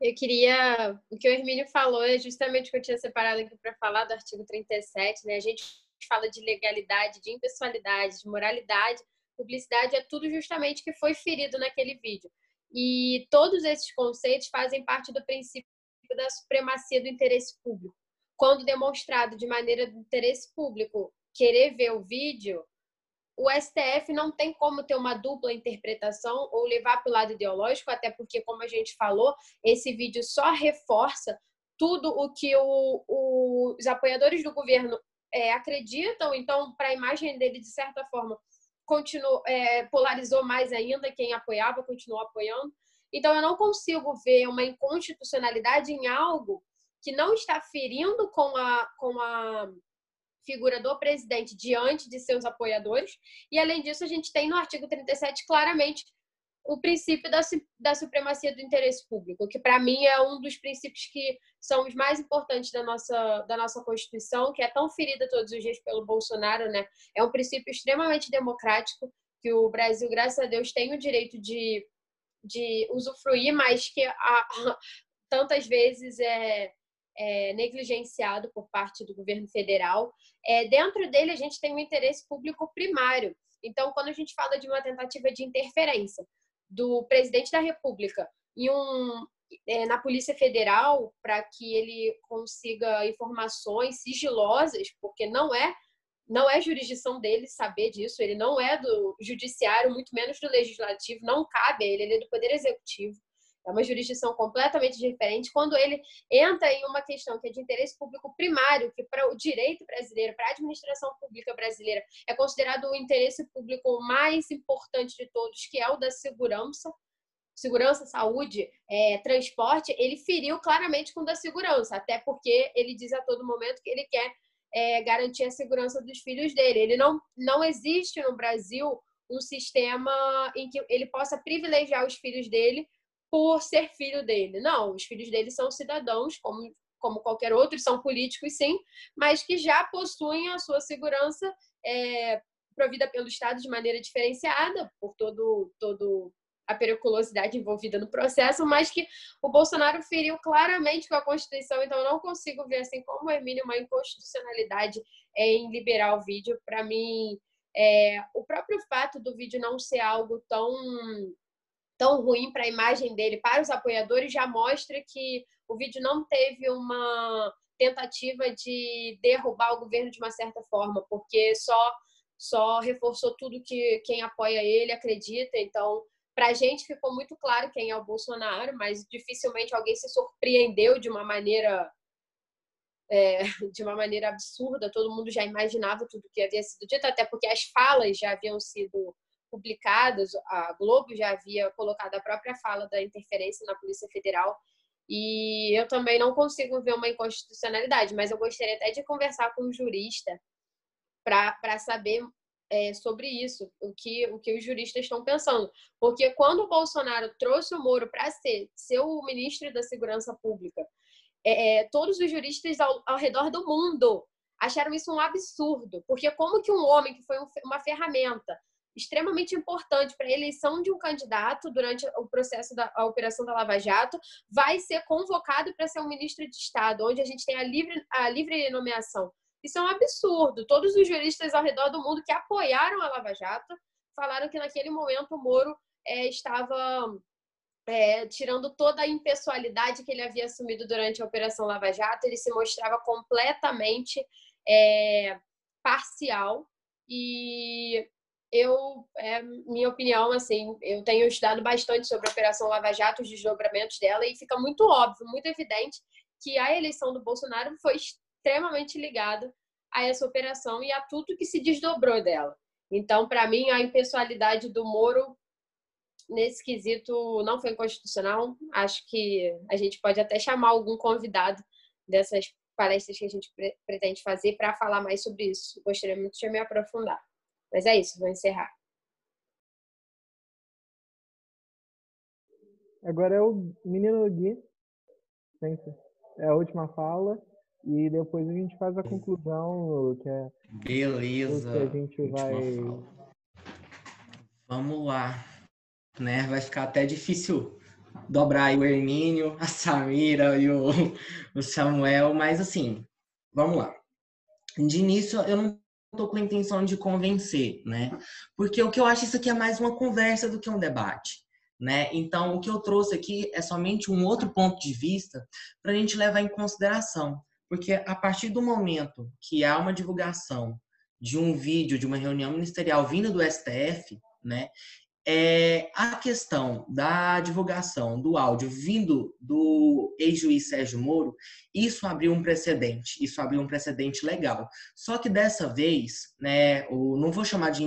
Eu queria. O que o Hermínio falou é justamente o que eu tinha separado aqui para falar do artigo 37, né? A gente fala de legalidade, de impessoalidade, de moralidade. Publicidade é tudo justamente que foi ferido naquele vídeo. E todos esses conceitos fazem parte do princípio da supremacia do interesse público. Quando demonstrado de maneira do interesse público querer ver o vídeo, o STF não tem como ter uma dupla interpretação ou levar para o lado ideológico, até porque, como a gente falou, esse vídeo só reforça tudo o que o, o, os apoiadores do governo é, acreditam. Então, para a imagem dele, de certa forma, continuou, é, polarizou mais ainda quem apoiava, continuou apoiando. Então, eu não consigo ver uma inconstitucionalidade em algo que não está ferindo com a, com a figura do presidente diante de seus apoiadores. E, além disso, a gente tem no artigo 37 claramente o princípio da, da supremacia do interesse público, que para mim é um dos princípios que são os mais importantes da nossa, da nossa Constituição, que é tão ferida todos os dias pelo Bolsonaro, né? É um princípio extremamente democrático, que o Brasil, graças a Deus, tem o direito de, de usufruir, mas que a, tantas vezes é, é, negligenciado por parte do governo federal. É, dentro dele, a gente tem um interesse público primário. Então, quando a gente fala de uma tentativa de interferência do presidente da República em um, é, na Polícia Federal para que ele consiga informações sigilosas, porque não é não é jurisdição dele saber disso, ele não é do judiciário, muito menos do legislativo, não cabe a ele, ele é do poder executivo é uma jurisdição completamente diferente. Quando ele entra em uma questão que é de interesse público primário, que para o direito brasileiro, para a administração pública brasileira, é considerado o interesse público mais importante de todos, que é o da segurança, segurança, saúde, é, transporte, ele feriu claramente com o da segurança, até porque ele diz a todo momento que ele quer é, garantir a segurança dos filhos dele. Ele não, não existe no Brasil um sistema em que ele possa privilegiar os filhos dele por ser filho dele. Não, os filhos dele são cidadãos, como, como qualquer outro, são políticos sim, mas que já possuem a sua segurança é, provida pelo Estado de maneira diferenciada, por todo, todo a periculosidade envolvida no processo, mas que o Bolsonaro feriu claramente com a Constituição, então eu não consigo ver assim como o Hermínio uma inconstitucionalidade em liberar o vídeo. Para mim, é, o próprio fato do vídeo não ser algo tão tão ruim para a imagem dele, para os apoiadores, já mostra que o vídeo não teve uma tentativa de derrubar o governo de uma certa forma, porque só só reforçou tudo que quem apoia ele acredita. Então, para a gente ficou muito claro quem é o Bolsonaro, mas dificilmente alguém se surpreendeu de uma maneira é, de uma maneira absurda. Todo mundo já imaginava tudo que havia sido dito, até porque as falas já haviam sido publicadas, a Globo já havia colocado a própria fala da interferência na Polícia Federal. E eu também não consigo ver uma inconstitucionalidade, mas eu gostaria até de conversar com um jurista para saber é, sobre isso, o que, o que os juristas estão pensando. Porque quando o Bolsonaro trouxe o Moro para ser, ser o ministro da Segurança Pública, é, é, todos os juristas ao, ao redor do mundo acharam isso um absurdo. Porque como que um homem que foi um, uma ferramenta extremamente importante para a eleição de um candidato durante o processo da operação da Lava Jato, vai ser convocado para ser um ministro de Estado, onde a gente tem a livre, a livre nomeação. Isso é um absurdo. Todos os juristas ao redor do mundo que apoiaram a Lava Jato falaram que naquele momento o Moro é, estava é, tirando toda a impessoalidade que ele havia assumido durante a Operação Lava Jato, ele se mostrava completamente é, parcial e eu, é, minha opinião, assim, eu tenho estudado bastante sobre a Operação Lava Jato, os desdobramentos dela, e fica muito óbvio, muito evidente que a eleição do Bolsonaro foi extremamente ligada a essa operação e a tudo que se desdobrou dela. Então, para mim, a impessoalidade do Moro nesse quesito não foi inconstitucional. Acho que a gente pode até chamar algum convidado dessas palestras que a gente pretende fazer para falar mais sobre isso. Gostaria muito de me aprofundar. Mas é isso, vou encerrar. Agora é o menino Gui. É a última fala. E depois a gente faz a conclusão, que é. Beleza. Que a gente vai. Vamos lá. Né? Vai ficar até difícil dobrar o Hermínio, a Samira e o, o Samuel, mas assim, vamos lá. De início, eu não tô com a intenção de convencer, né? Porque o que eu acho isso aqui é mais uma conversa do que um debate, né? Então, o que eu trouxe aqui é somente um outro ponto de vista para a gente levar em consideração, porque a partir do momento que há uma divulgação de um vídeo de uma reunião ministerial vinda do STF, né? É, a questão da divulgação do áudio vindo do ex-juiz Sérgio Moro, isso abriu um precedente, isso abriu um precedente legal. Só que dessa vez, né, o, não vou chamar de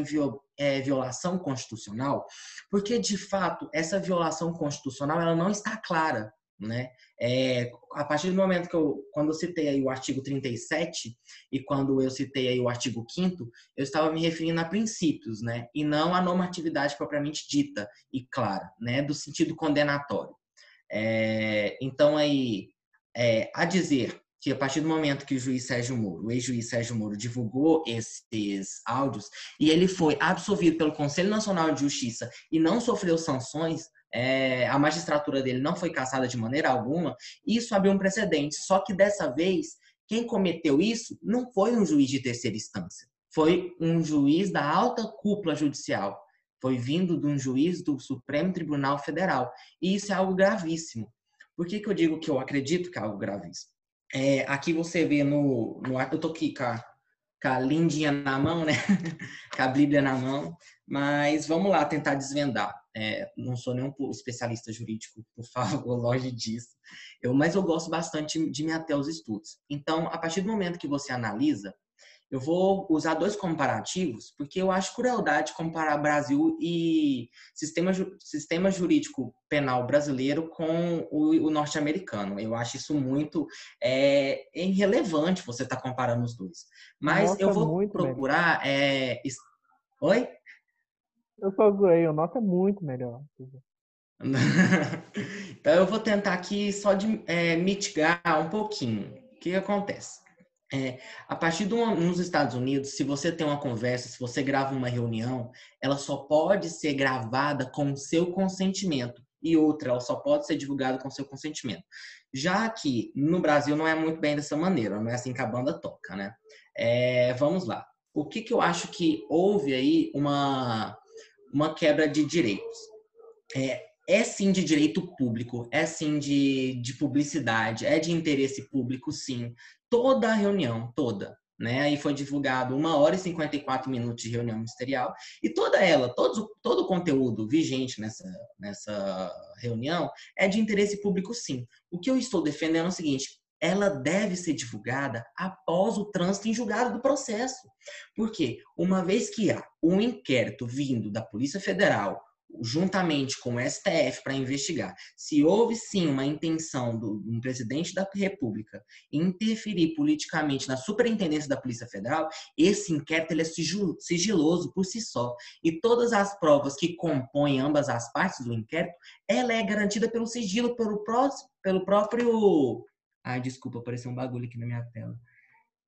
é, violação constitucional, porque de fato essa violação constitucional ela não está clara né? É, a partir do momento que eu, quando eu citei aí o artigo 37 e quando eu citei aí o artigo 5 eu estava me referindo a princípios, né? E não a normatividade propriamente dita e clara, né? Do sentido condenatório. É, então aí, é, a dizer que a partir do momento que o juiz Sérgio Moro, o ex-juiz Sérgio Moro, divulgou esses áudios e ele foi absolvido pelo Conselho Nacional de Justiça e não sofreu sanções, é, a magistratura dele não foi caçada de maneira alguma, isso abriu um precedente. Só que dessa vez, quem cometeu isso não foi um juiz de terceira instância, foi um juiz da alta cúpula judicial. Foi vindo de um juiz do Supremo Tribunal Federal. E isso é algo gravíssimo. Por que, que eu digo que eu acredito que é algo gravíssimo? É, aqui você vê no, no. Eu tô aqui com a, com a lindinha na mão, né? com a Bíblia na mão. Mas vamos lá tentar desvendar. É, não sou nenhum especialista jurídico, por favor, longe disso. Eu, mas eu gosto bastante de me ater aos estudos. Então, a partir do momento que você analisa, eu vou usar dois comparativos, porque eu acho crueldade comparar Brasil e sistema, sistema jurídico penal brasileiro com o, o norte-americano. Eu acho isso muito é, irrelevante você estar tá comparando os dois. Mas Nossa, eu vou procurar. É... Oi? Eu só zoei, o nosso é muito melhor. então eu vou tentar aqui só de é, mitigar um pouquinho. O que acontece? É, a partir do nos Estados Unidos, se você tem uma conversa, se você grava uma reunião, ela só pode ser gravada com o seu consentimento. E outra, ela só pode ser divulgada com o seu consentimento. Já que no Brasil não é muito bem dessa maneira, não é assim que a banda toca, né? É, vamos lá. O que, que eu acho que houve aí uma uma quebra de direitos. É, é sim de direito público, é sim de, de publicidade, é de interesse público, sim. Toda a reunião, toda. Né? Aí foi divulgado uma hora e 54 minutos de reunião ministerial e toda ela, todo, todo o conteúdo vigente nessa, nessa reunião é de interesse público, sim. O que eu estou defendendo é o seguinte: ela deve ser divulgada após o trânsito em julgado do processo. Porque uma vez que há um inquérito vindo da Polícia Federal, juntamente com o STF para investigar se houve sim uma intenção do, um presidente da República interferir politicamente na superintendência da Polícia Federal, esse inquérito ele é sigiloso por si só. E todas as provas que compõem ambas as partes do inquérito, ela é garantida pelo sigilo, pelo, pelo próprio. Ai, desculpa, apareceu um bagulho aqui na minha tela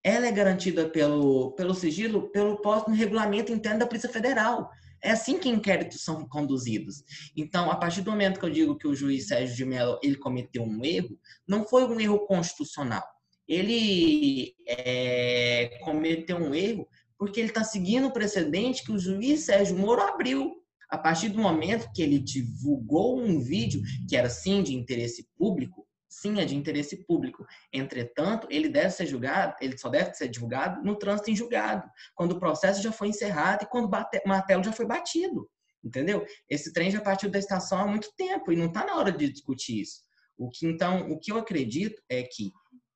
ela é garantida pelo, pelo sigilo, pelo próximo regulamento interno da Polícia Federal. É assim que inquéritos são conduzidos. Então, a partir do momento que eu digo que o juiz Sérgio de Mello ele cometeu um erro, não foi um erro constitucional. Ele é, cometeu um erro porque ele está seguindo o precedente que o juiz Sérgio Moro abriu. A partir do momento que ele divulgou um vídeo que era sim de interesse público, sim é de interesse público. Entretanto, ele deve ser julgado, ele só deve ser divulgado no trânsito em julgado, quando o processo já foi encerrado e quando o martelo já foi batido. Entendeu? Esse trem já partiu da estação há muito tempo e não está na hora de discutir isso. O que então, o que eu acredito é que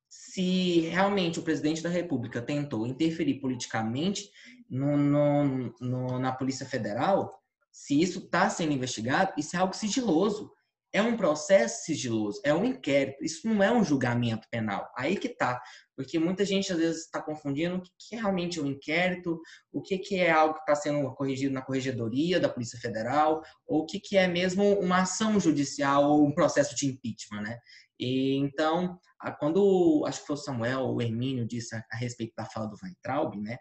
se realmente o presidente da República tentou interferir politicamente no, no, no, na Polícia Federal, se isso está sendo investigado, isso é algo sigiloso é um processo sigiloso, é um inquérito, isso não é um julgamento penal. Aí que tá, porque muita gente às vezes está confundindo o que é realmente um inquérito, o que é algo que está sendo corrigido na corregedoria da Polícia Federal, ou o que é mesmo uma ação judicial ou um processo de impeachment, né? E, então, quando acho que foi o Samuel ou o Hermínio disse a, a respeito da fala do Weintraub, né?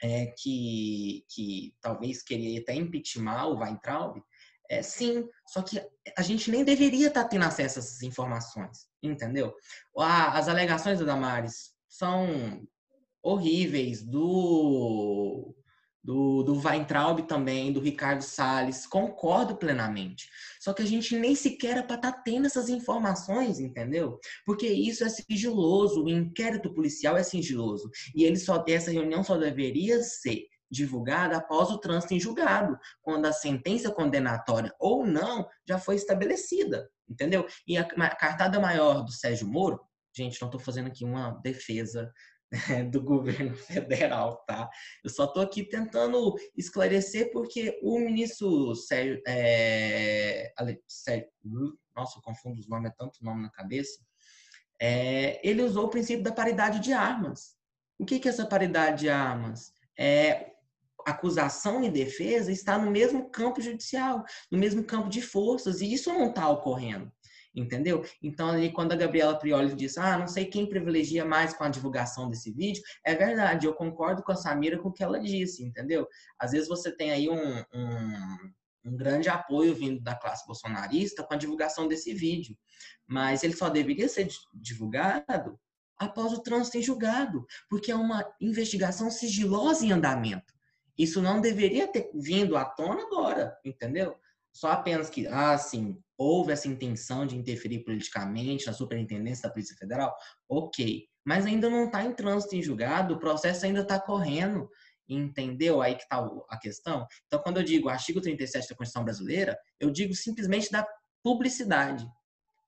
É, que, que talvez queria até impeachment o Weintraub, é, sim, só que a gente nem deveria estar tá tendo acesso a essas informações, entendeu? As alegações da Damares são horríveis, do, do, do Weintraub também, do Ricardo Salles, concordo plenamente. Só que a gente nem sequer é para estar tá tendo essas informações, entendeu? Porque isso é sigiloso, o inquérito policial é sigiloso. E ele só, essa reunião só deveria ser divulgada após o trânsito em julgado, quando a sentença condenatória ou não já foi estabelecida, entendeu? E a cartada maior do Sérgio Moro, gente, não estou fazendo aqui uma defesa né, do governo federal, tá? Eu só estou aqui tentando esclarecer porque o ministro Sérgio, é, Sérgio nossa, eu confundo os nomes, é tanto nome na cabeça, é, ele usou o princípio da paridade de armas. O que, que é essa paridade de armas? É acusação e defesa está no mesmo campo judicial, no mesmo campo de forças, e isso não está ocorrendo. Entendeu? Então, ali, quando a Gabriela Prioli disse, ah, não sei quem privilegia mais com a divulgação desse vídeo, é verdade, eu concordo com a Samira com o que ela disse, entendeu? Às vezes você tem aí um, um, um grande apoio vindo da classe bolsonarista com a divulgação desse vídeo, mas ele só deveria ser divulgado após o trânsito em julgado, porque é uma investigação sigilosa em andamento. Isso não deveria ter vindo à tona agora, entendeu? Só apenas que, ah, sim, houve essa intenção de interferir politicamente na superintendência da Polícia Federal, ok. Mas ainda não está em trânsito em julgado, o processo ainda está correndo, entendeu? Aí que está a questão. Então, quando eu digo artigo 37 da Constituição Brasileira, eu digo simplesmente da publicidade.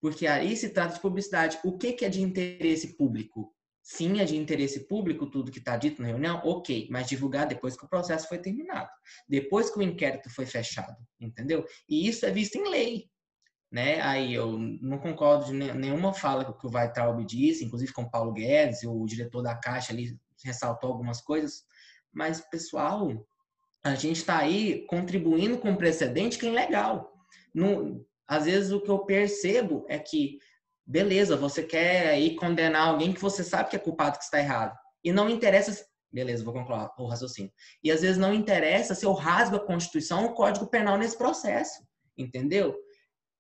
Porque aí se trata de publicidade. O que, que é de interesse público? Sim, é de interesse público tudo que está dito na reunião, ok, mas divulgar depois que o processo foi terminado, depois que o inquérito foi fechado, entendeu? E isso é visto em lei, né? Aí eu não concordo de nenhuma fala que o Weitraub disse, inclusive com o Paulo Guedes, o diretor da Caixa ali ressaltou algumas coisas, mas pessoal, a gente está aí contribuindo com um precedente que é ilegal. Não, às vezes o que eu percebo é que beleza, você quer aí condenar alguém que você sabe que é culpado, que está errado. E não interessa. Beleza, vou concluir o raciocínio. E às vezes não interessa se eu rasgo a Constituição ou o Código Penal nesse processo. Entendeu?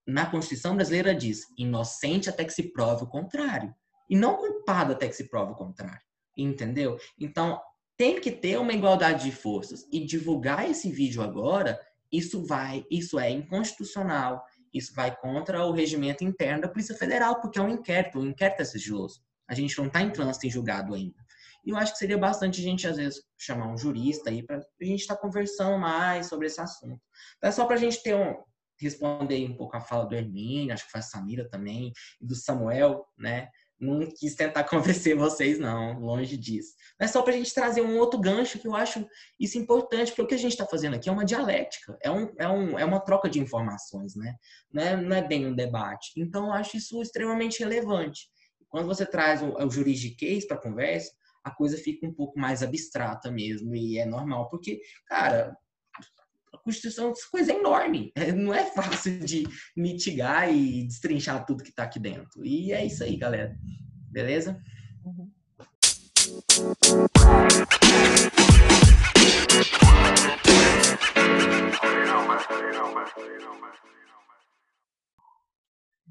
Na Constituição brasileira diz inocente até que se prove o contrário. E não culpado até que se prove o contrário. Entendeu? Então, tem que ter uma igualdade de forças. E divulgar esse vídeo agora, isso vai, isso é inconstitucional, isso vai contra o regimento interno da Polícia Federal, porque é um inquérito, o um inquérito é sigiloso. A gente não está em trânsito em julgado ainda. E eu acho que seria bastante a gente, às vezes, chamar um jurista aí para a gente estar tá conversando mais sobre esse assunto. É só para a gente ter um, responder um pouco a fala do Hermínio, acho que foi a Samira também, e do Samuel, né? Não quis tentar convencer vocês, não, longe disso. Mas só para a gente trazer um outro gancho que eu acho isso importante, porque o que a gente está fazendo aqui é uma dialética, é, um, é, um, é uma troca de informações, né? Não é, não é bem um debate. Então, eu acho isso extremamente relevante. Quando você traz o, o juridiquês para conversa, a coisa fica um pouco mais abstrata mesmo, e é normal, porque, cara, Constituição essa coisa é enorme. Não é fácil de mitigar e destrinchar tudo que está aqui dentro. E é isso aí, galera. Beleza?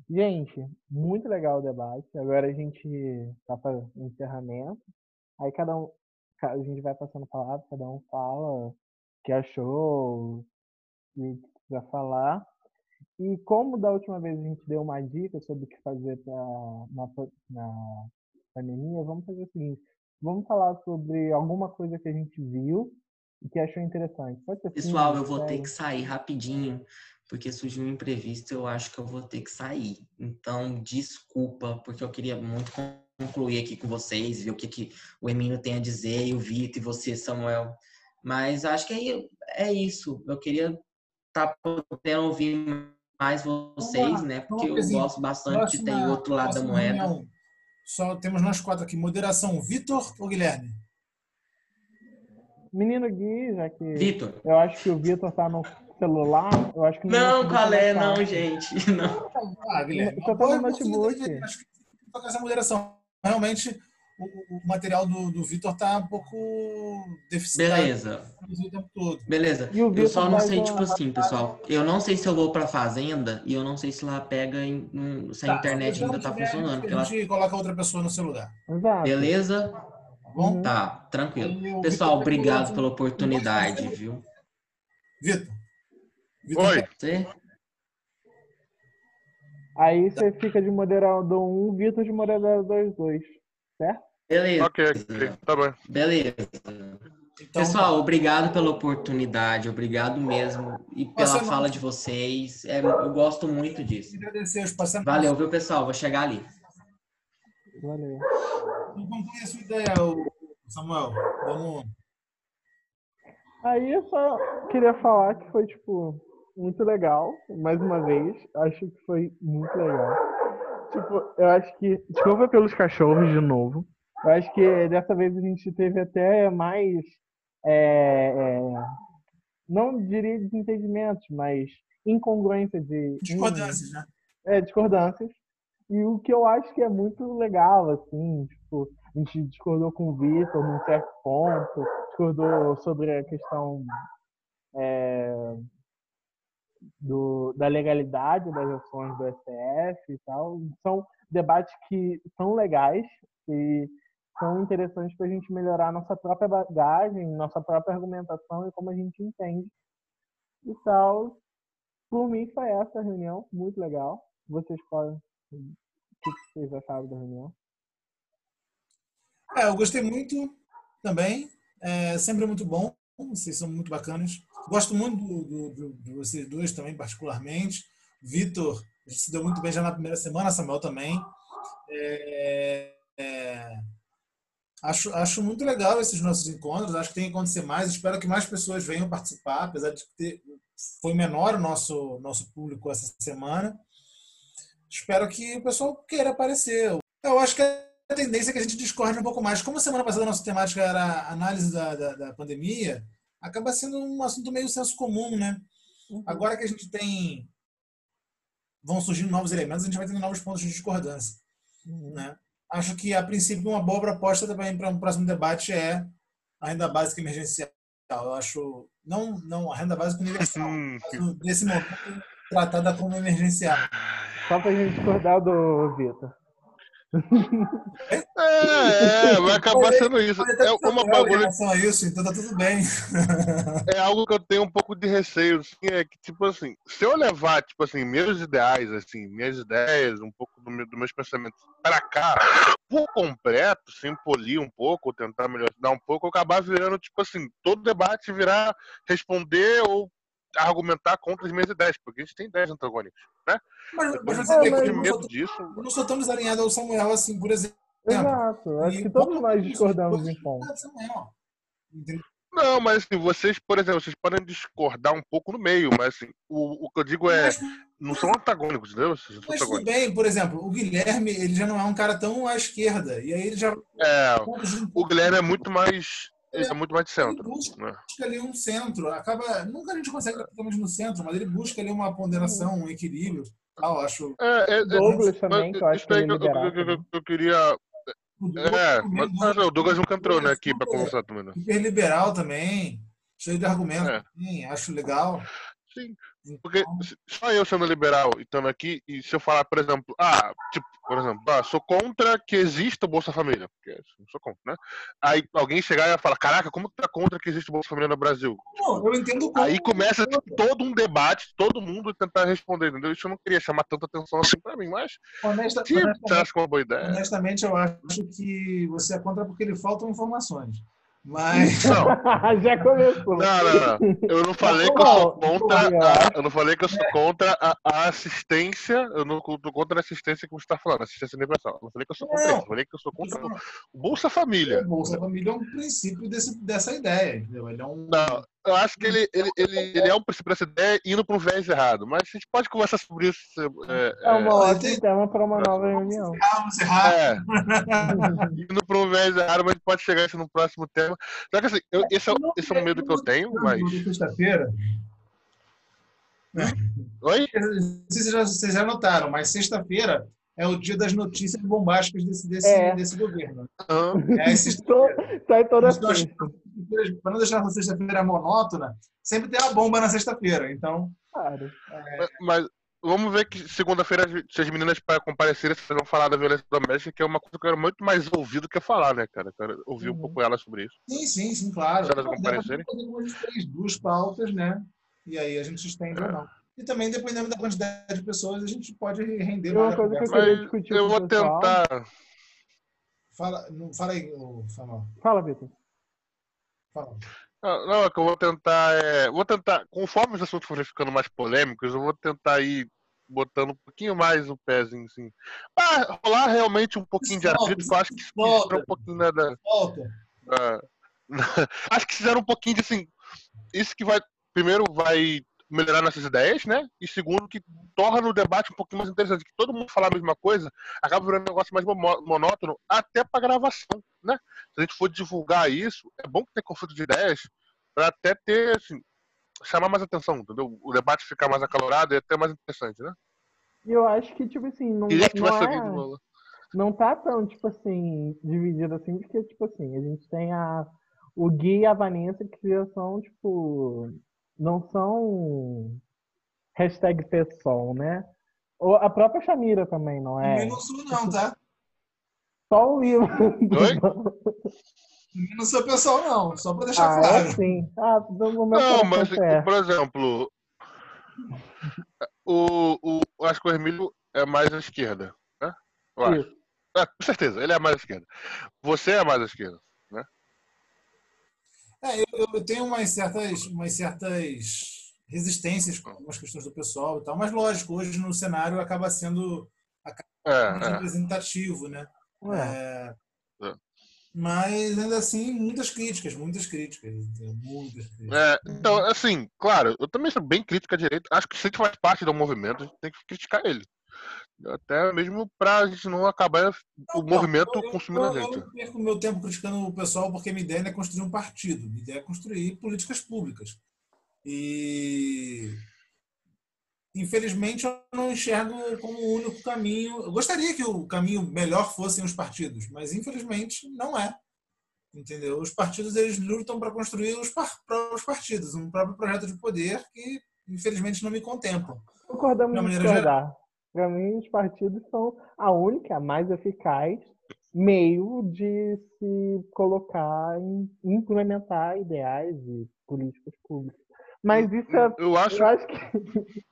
Gente, muito legal o debate. Agora a gente está para encerramento. Aí cada um, a gente vai passando palavra, cada um fala que achou, que quiser falar. E como da última vez a gente deu uma dica sobre o que fazer pra, na, na pandemia, vamos fazer o seguinte: vamos falar sobre alguma coisa que a gente viu e que achou interessante. Pessoal, eu vou ter que sair rapidinho, porque surgiu um imprevisto, eu acho que eu vou ter que sair. Então, desculpa, porque eu queria muito concluir aqui com vocês, ver o que, que o Emílio tem a dizer, e o Vitor e você, Samuel. Mas acho que é, é isso. Eu queria estar tá podendo ouvir mais vocês, né? Porque eu gosto bastante de ter o outro lado da moeda. Reunião. Só temos nós quatro aqui. Moderação, Vitor ou Guilherme? Menino Gui, já que. Vitor. Eu acho que o Vitor tá no celular. Eu acho que não. Não, qual é? Não, gente. Não. Ah, Guilherme. Eu tô no notebook. Acho que tocar essa moderação. Realmente, o, material do, do Vitor tá um pouco deficitário. Beleza. Beleza. Eu só não sei, tipo assim, pessoal. Eu não sei se eu vou pra fazenda e eu não sei se lá pega em, se a tá, internet ainda tá funcionando. A gente ela... coloca outra pessoa no celular. Exato. Beleza? Tá bom? Tá, tranquilo. Pessoal, obrigado pela oportunidade, viu? Vitor. Oi. Você? Aí você fica de moderador 1, Vitor de moderador 2, certo? Beleza. Ok, tá bom. Beleza. Então, Pessoal, obrigado pela oportunidade, obrigado mesmo e pela fala de vocês. É, eu gosto muito disso. Valeu, viu, pessoal? Vou chegar ali. Valeu. Então, conclui a sua ideia, Samuel. Vamos. Aí eu só queria falar que foi, tipo, muito legal, mais uma vez. Acho que foi muito legal. Tipo, eu acho que. Desculpa pelos cachorros de novo. Eu acho que dessa vez a gente teve até mais. É, é, não diria desentendimentos, mas incongruência de. Discordâncias, né? É, discordâncias. E o que eu acho que é muito legal, assim, tipo, a gente discordou com o Vitor num certo ponto, discordou sobre a questão é, do, da legalidade das ações do STF e tal. São debates que são legais e são interessantes para a gente melhorar nossa própria bagagem, nossa própria argumentação e como a gente entende e tal. Por mim foi essa reunião, muito legal. Vocês podem. O que vocês acharam da reunião? É, eu gostei muito também. É sempre muito bom. Vocês são muito bacanas. Gosto muito do, do, de vocês dois também, particularmente. Vitor, a gente se deu muito bem já na primeira semana, Samuel também. É, é, acho, acho muito legal esses nossos encontros. Acho que tem que acontecer mais. Espero que mais pessoas venham participar, apesar de ter, foi menor o nosso, nosso público essa semana. Espero que o pessoal queira aparecer. Eu acho que a tendência é que a gente discorde um pouco mais. Como a semana passada a nossa temática era análise da, da, da pandemia, acaba sendo um assunto meio senso comum, né? Uhum. Agora que a gente tem. vão surgindo novos elementos, a gente vai tendo novos pontos de discordância. Uhum. Né? Acho que, a princípio, uma boa proposta também para um próximo debate é a renda básica emergencial. Eu acho. Não, não a renda básica universal, mas nesse momento tratada como emergencial. Só para a gente discordar do Vitor. É, é, vai acabar sendo isso. É uma bagulho. a isso, então tá tudo bem. É algo que eu tenho um pouco de receio, assim, é que, tipo assim, se eu levar, tipo assim, meus ideais, assim, minhas ideias, um pouco do meu, dos meus pensamentos para cá, por completo, sem polir um pouco, ou tentar melhorar um pouco, eu acabar virando, tipo assim, todo debate virar responder ou argumentar contra as minhas ideias, porque a gente tem ideias antagônicas, né? Mas, mas eu não medo sou- disso. eu não sou tão desalinhado ao Samuel assim, por exemplo. Exato. Acho E que todos nós discordamos em pontos. Samuel. Entendeu? Não, mas assim, vocês, por exemplo, vocês podem discordar um pouco no meio, mas assim, o, o que eu digo é, Mas, não são antagônicos, entendeu? Vocês mas tudo antagônicos. bem, por exemplo, o Guilherme, ele já não é um cara tão à esquerda. E aí ele já. É, o Guilherme é muito mais, ele é muito mais de Ele centro, busca, né? busca ali um centro. Acaba. Nunca a gente consegue totalmente no centro, mas ele busca ali uma ponderação, um equilíbrio. Tal, acho. É, é, é, Douglas também, mas que eu acho isso que aí ele é que eu, eu- eu- também. eu queria. É, também, mas, mas não, o Douglas nunca entrou, né, aqui pra super- conversar também, né? Super liberal também. Cheio de argumentos. É. também, acho legal. Sim, porque se- só eu sendo liberal e estando aqui, e se eu falar, por exemplo, ah, tipo, por exemplo, ah, sou contra que exista o Bolsa Família, porque eu sou contra, né? Aí alguém chegar e falar, caraca, como que tá contra que existe o Bolsa Família no Brasil? Não, eu entendo como. Aí começa tipo, todo um debate, todo mundo tentar responder, entendeu? Isso eu não queria chamar tanta atenção assim pra mim, mas Honesta, você honestamente, acha que é uma boa ideia. honestamente, eu acho que você é contra porque lhe faltam informações. Mas. Não, Já começou. não, não, não. Eu não falei que eu sou contra a, eu não falei que eu sou contra a, a assistência, eu não tô contra a assistência que você está falando, assistência universal. Eu não falei que eu sou contra Não. isso, eu falei que eu sou contra o Bolsa Família. O Bolsa Família é um princípio desse, dessa ideia, entendeu? Ele é um. Não, eu acho que ele, ele, ele, ele é um princípio dessa ideia indo para um viés errado, mas a gente pode conversar sobre isso. É, É um é, ótimo tema para uma nova reunião. Vamos errar. é, indo para um viés errado, mas a gente pode chegar a isso no próximo tema. Só que assim, eu- esse, é, o- esse é um medo que eu tenho, mas. Sexta-feira. Oi? Não sei se vocês já notaram, mas sexta-feira é o dia das notícias bombásticas desse, desse, É. desse governo. Aham. É, sexta-feira. Sai toda Então, acho sexta. Para não deixar a sexta-feira monótona, sempre tem uma bomba na sexta-feira. Então, Claro. Mas- Mas vamos ver que segunda-feira, se as meninas para comparecerem, vocês vão falar da violência doméstica, que é uma coisa que eu quero muito mais ouvir do que falar, né, cara? Eu quero ouvir um Uhum. pouco elas sobre isso. sim, sim, sim, claro. Se elas comparecerem. fazer gente fez, duas pautas, né? E aí a gente estende ou não. E também, dependendo da quantidade de pessoas, a gente pode render uma coisa que eu queria discutir eu vou pessoal- tentar. Fala, não, fala aí, Samuel. Fala, Vitor. Fala. Não, não, é que eu vou tentar. É, vou tentar, conforme os assuntos forem ficando mais polêmicos, eu vou tentar ir botando um pouquinho mais o pezinho, assim. Pra rolar realmente um pouquinho de Solta, que eu acho que isso solta. um pouquinho né, da. Da- acho que fizeram um pouquinho de assim. Isso que vai. Primeiro, vai melhorar nossas ideias, né? E segundo, que torna o debate um pouquinho mais interessante. Que todo mundo falar a mesma coisa, acaba virando um negócio mais monótono, até pra gravação, né? Se a gente for divulgar isso, é bom que tenha conflito de ideias, pra até ter, assim, chamar mais atenção, entendeu? O debate ficar mais acalorado e até mais interessante, né? E eu acho que, tipo assim, não, que não, é, lado. não tá tão, tipo assim, dividido assim, porque, tipo assim, a gente tem a, o Gui e a Vanessa que já são, tipo, não são hashtag pessoal, né? Ou a própria Shamira também, não é? Também não sou, não, tá? Só o livro. Oi? Não sou pessoal, não. Só pra deixar Ah, claro. é sim. Ah, no meu Não, mas, é. por exemplo, o, o, eu acho que o Hermílio é mais à esquerda, né? Eu acho. Ah, com certeza, ele é mais à esquerda. Você é mais à esquerda. É, eu, eu tenho umas certas, umas certas resistências com algumas questões do pessoal e tal, mas lógico, hoje no cenário acaba sendo É, mais é. representativo, né? É. É, É. Mas ainda assim, muitas críticas, muitas críticas, muitas críticas. É, então, assim, claro, eu também sou bem crítico à direita. Acho que se a gente faz parte do movimento, a gente tem que criticar ele. Até mesmo pra gente não acabar o Não, movimento eu- eu- consumindo a eu, gente. Eu não perco meu tempo criticando o pessoal porque minha ideia não é construir um partido, minha ideia é construir políticas públicas. E infelizmente eu não enxergo como o único caminho. Eu gostaria que o caminho melhor fossem os partidos, mas infelizmente não é. Entendeu? Os partidos eles lutam para construir os próprios partidos, um próprio projeto de poder que infelizmente não me contemplam. Concordamos De em maneira discordar. Para mim, os partidos são a única, a mais eficaz meio de se colocar em implementar ideais e políticas públicas. Mas isso é, Eu acho, eu acho que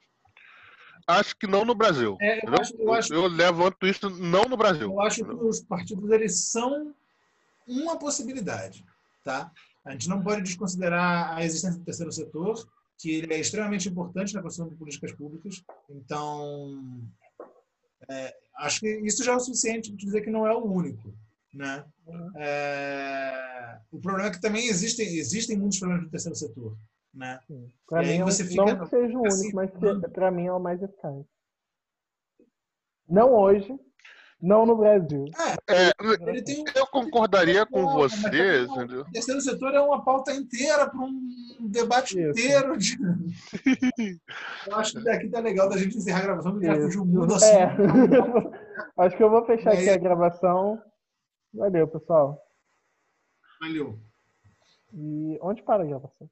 acho que não no Brasil. É, eu acho, eu acho Eu levanto isso não no Brasil. Eu acho que os partidos eles são uma possibilidade, tá? A gente não pode desconsiderar a existência do terceiro setor que ele é extremamente importante na construção de políticas públicas. Então, é, acho que isso já é o suficiente para dizer que não é o único. Né? É, o problema é que também existem, existem muitos problemas no terceiro setor. Né? Para mim, você fica, não que seja o único, assim, mas para mim é o mais eficaz. Não hoje, não no Brasil. É, é tem, eu concordaria com você. O terceiro setor é uma pauta inteira para um debate Isso. inteiro. De... eu acho que daqui tá legal da gente encerrar a gravação, fugiu muito assim. É. acho que eu vou fechar aqui a gravação. Valeu, pessoal. Valeu. E onde para a gravação?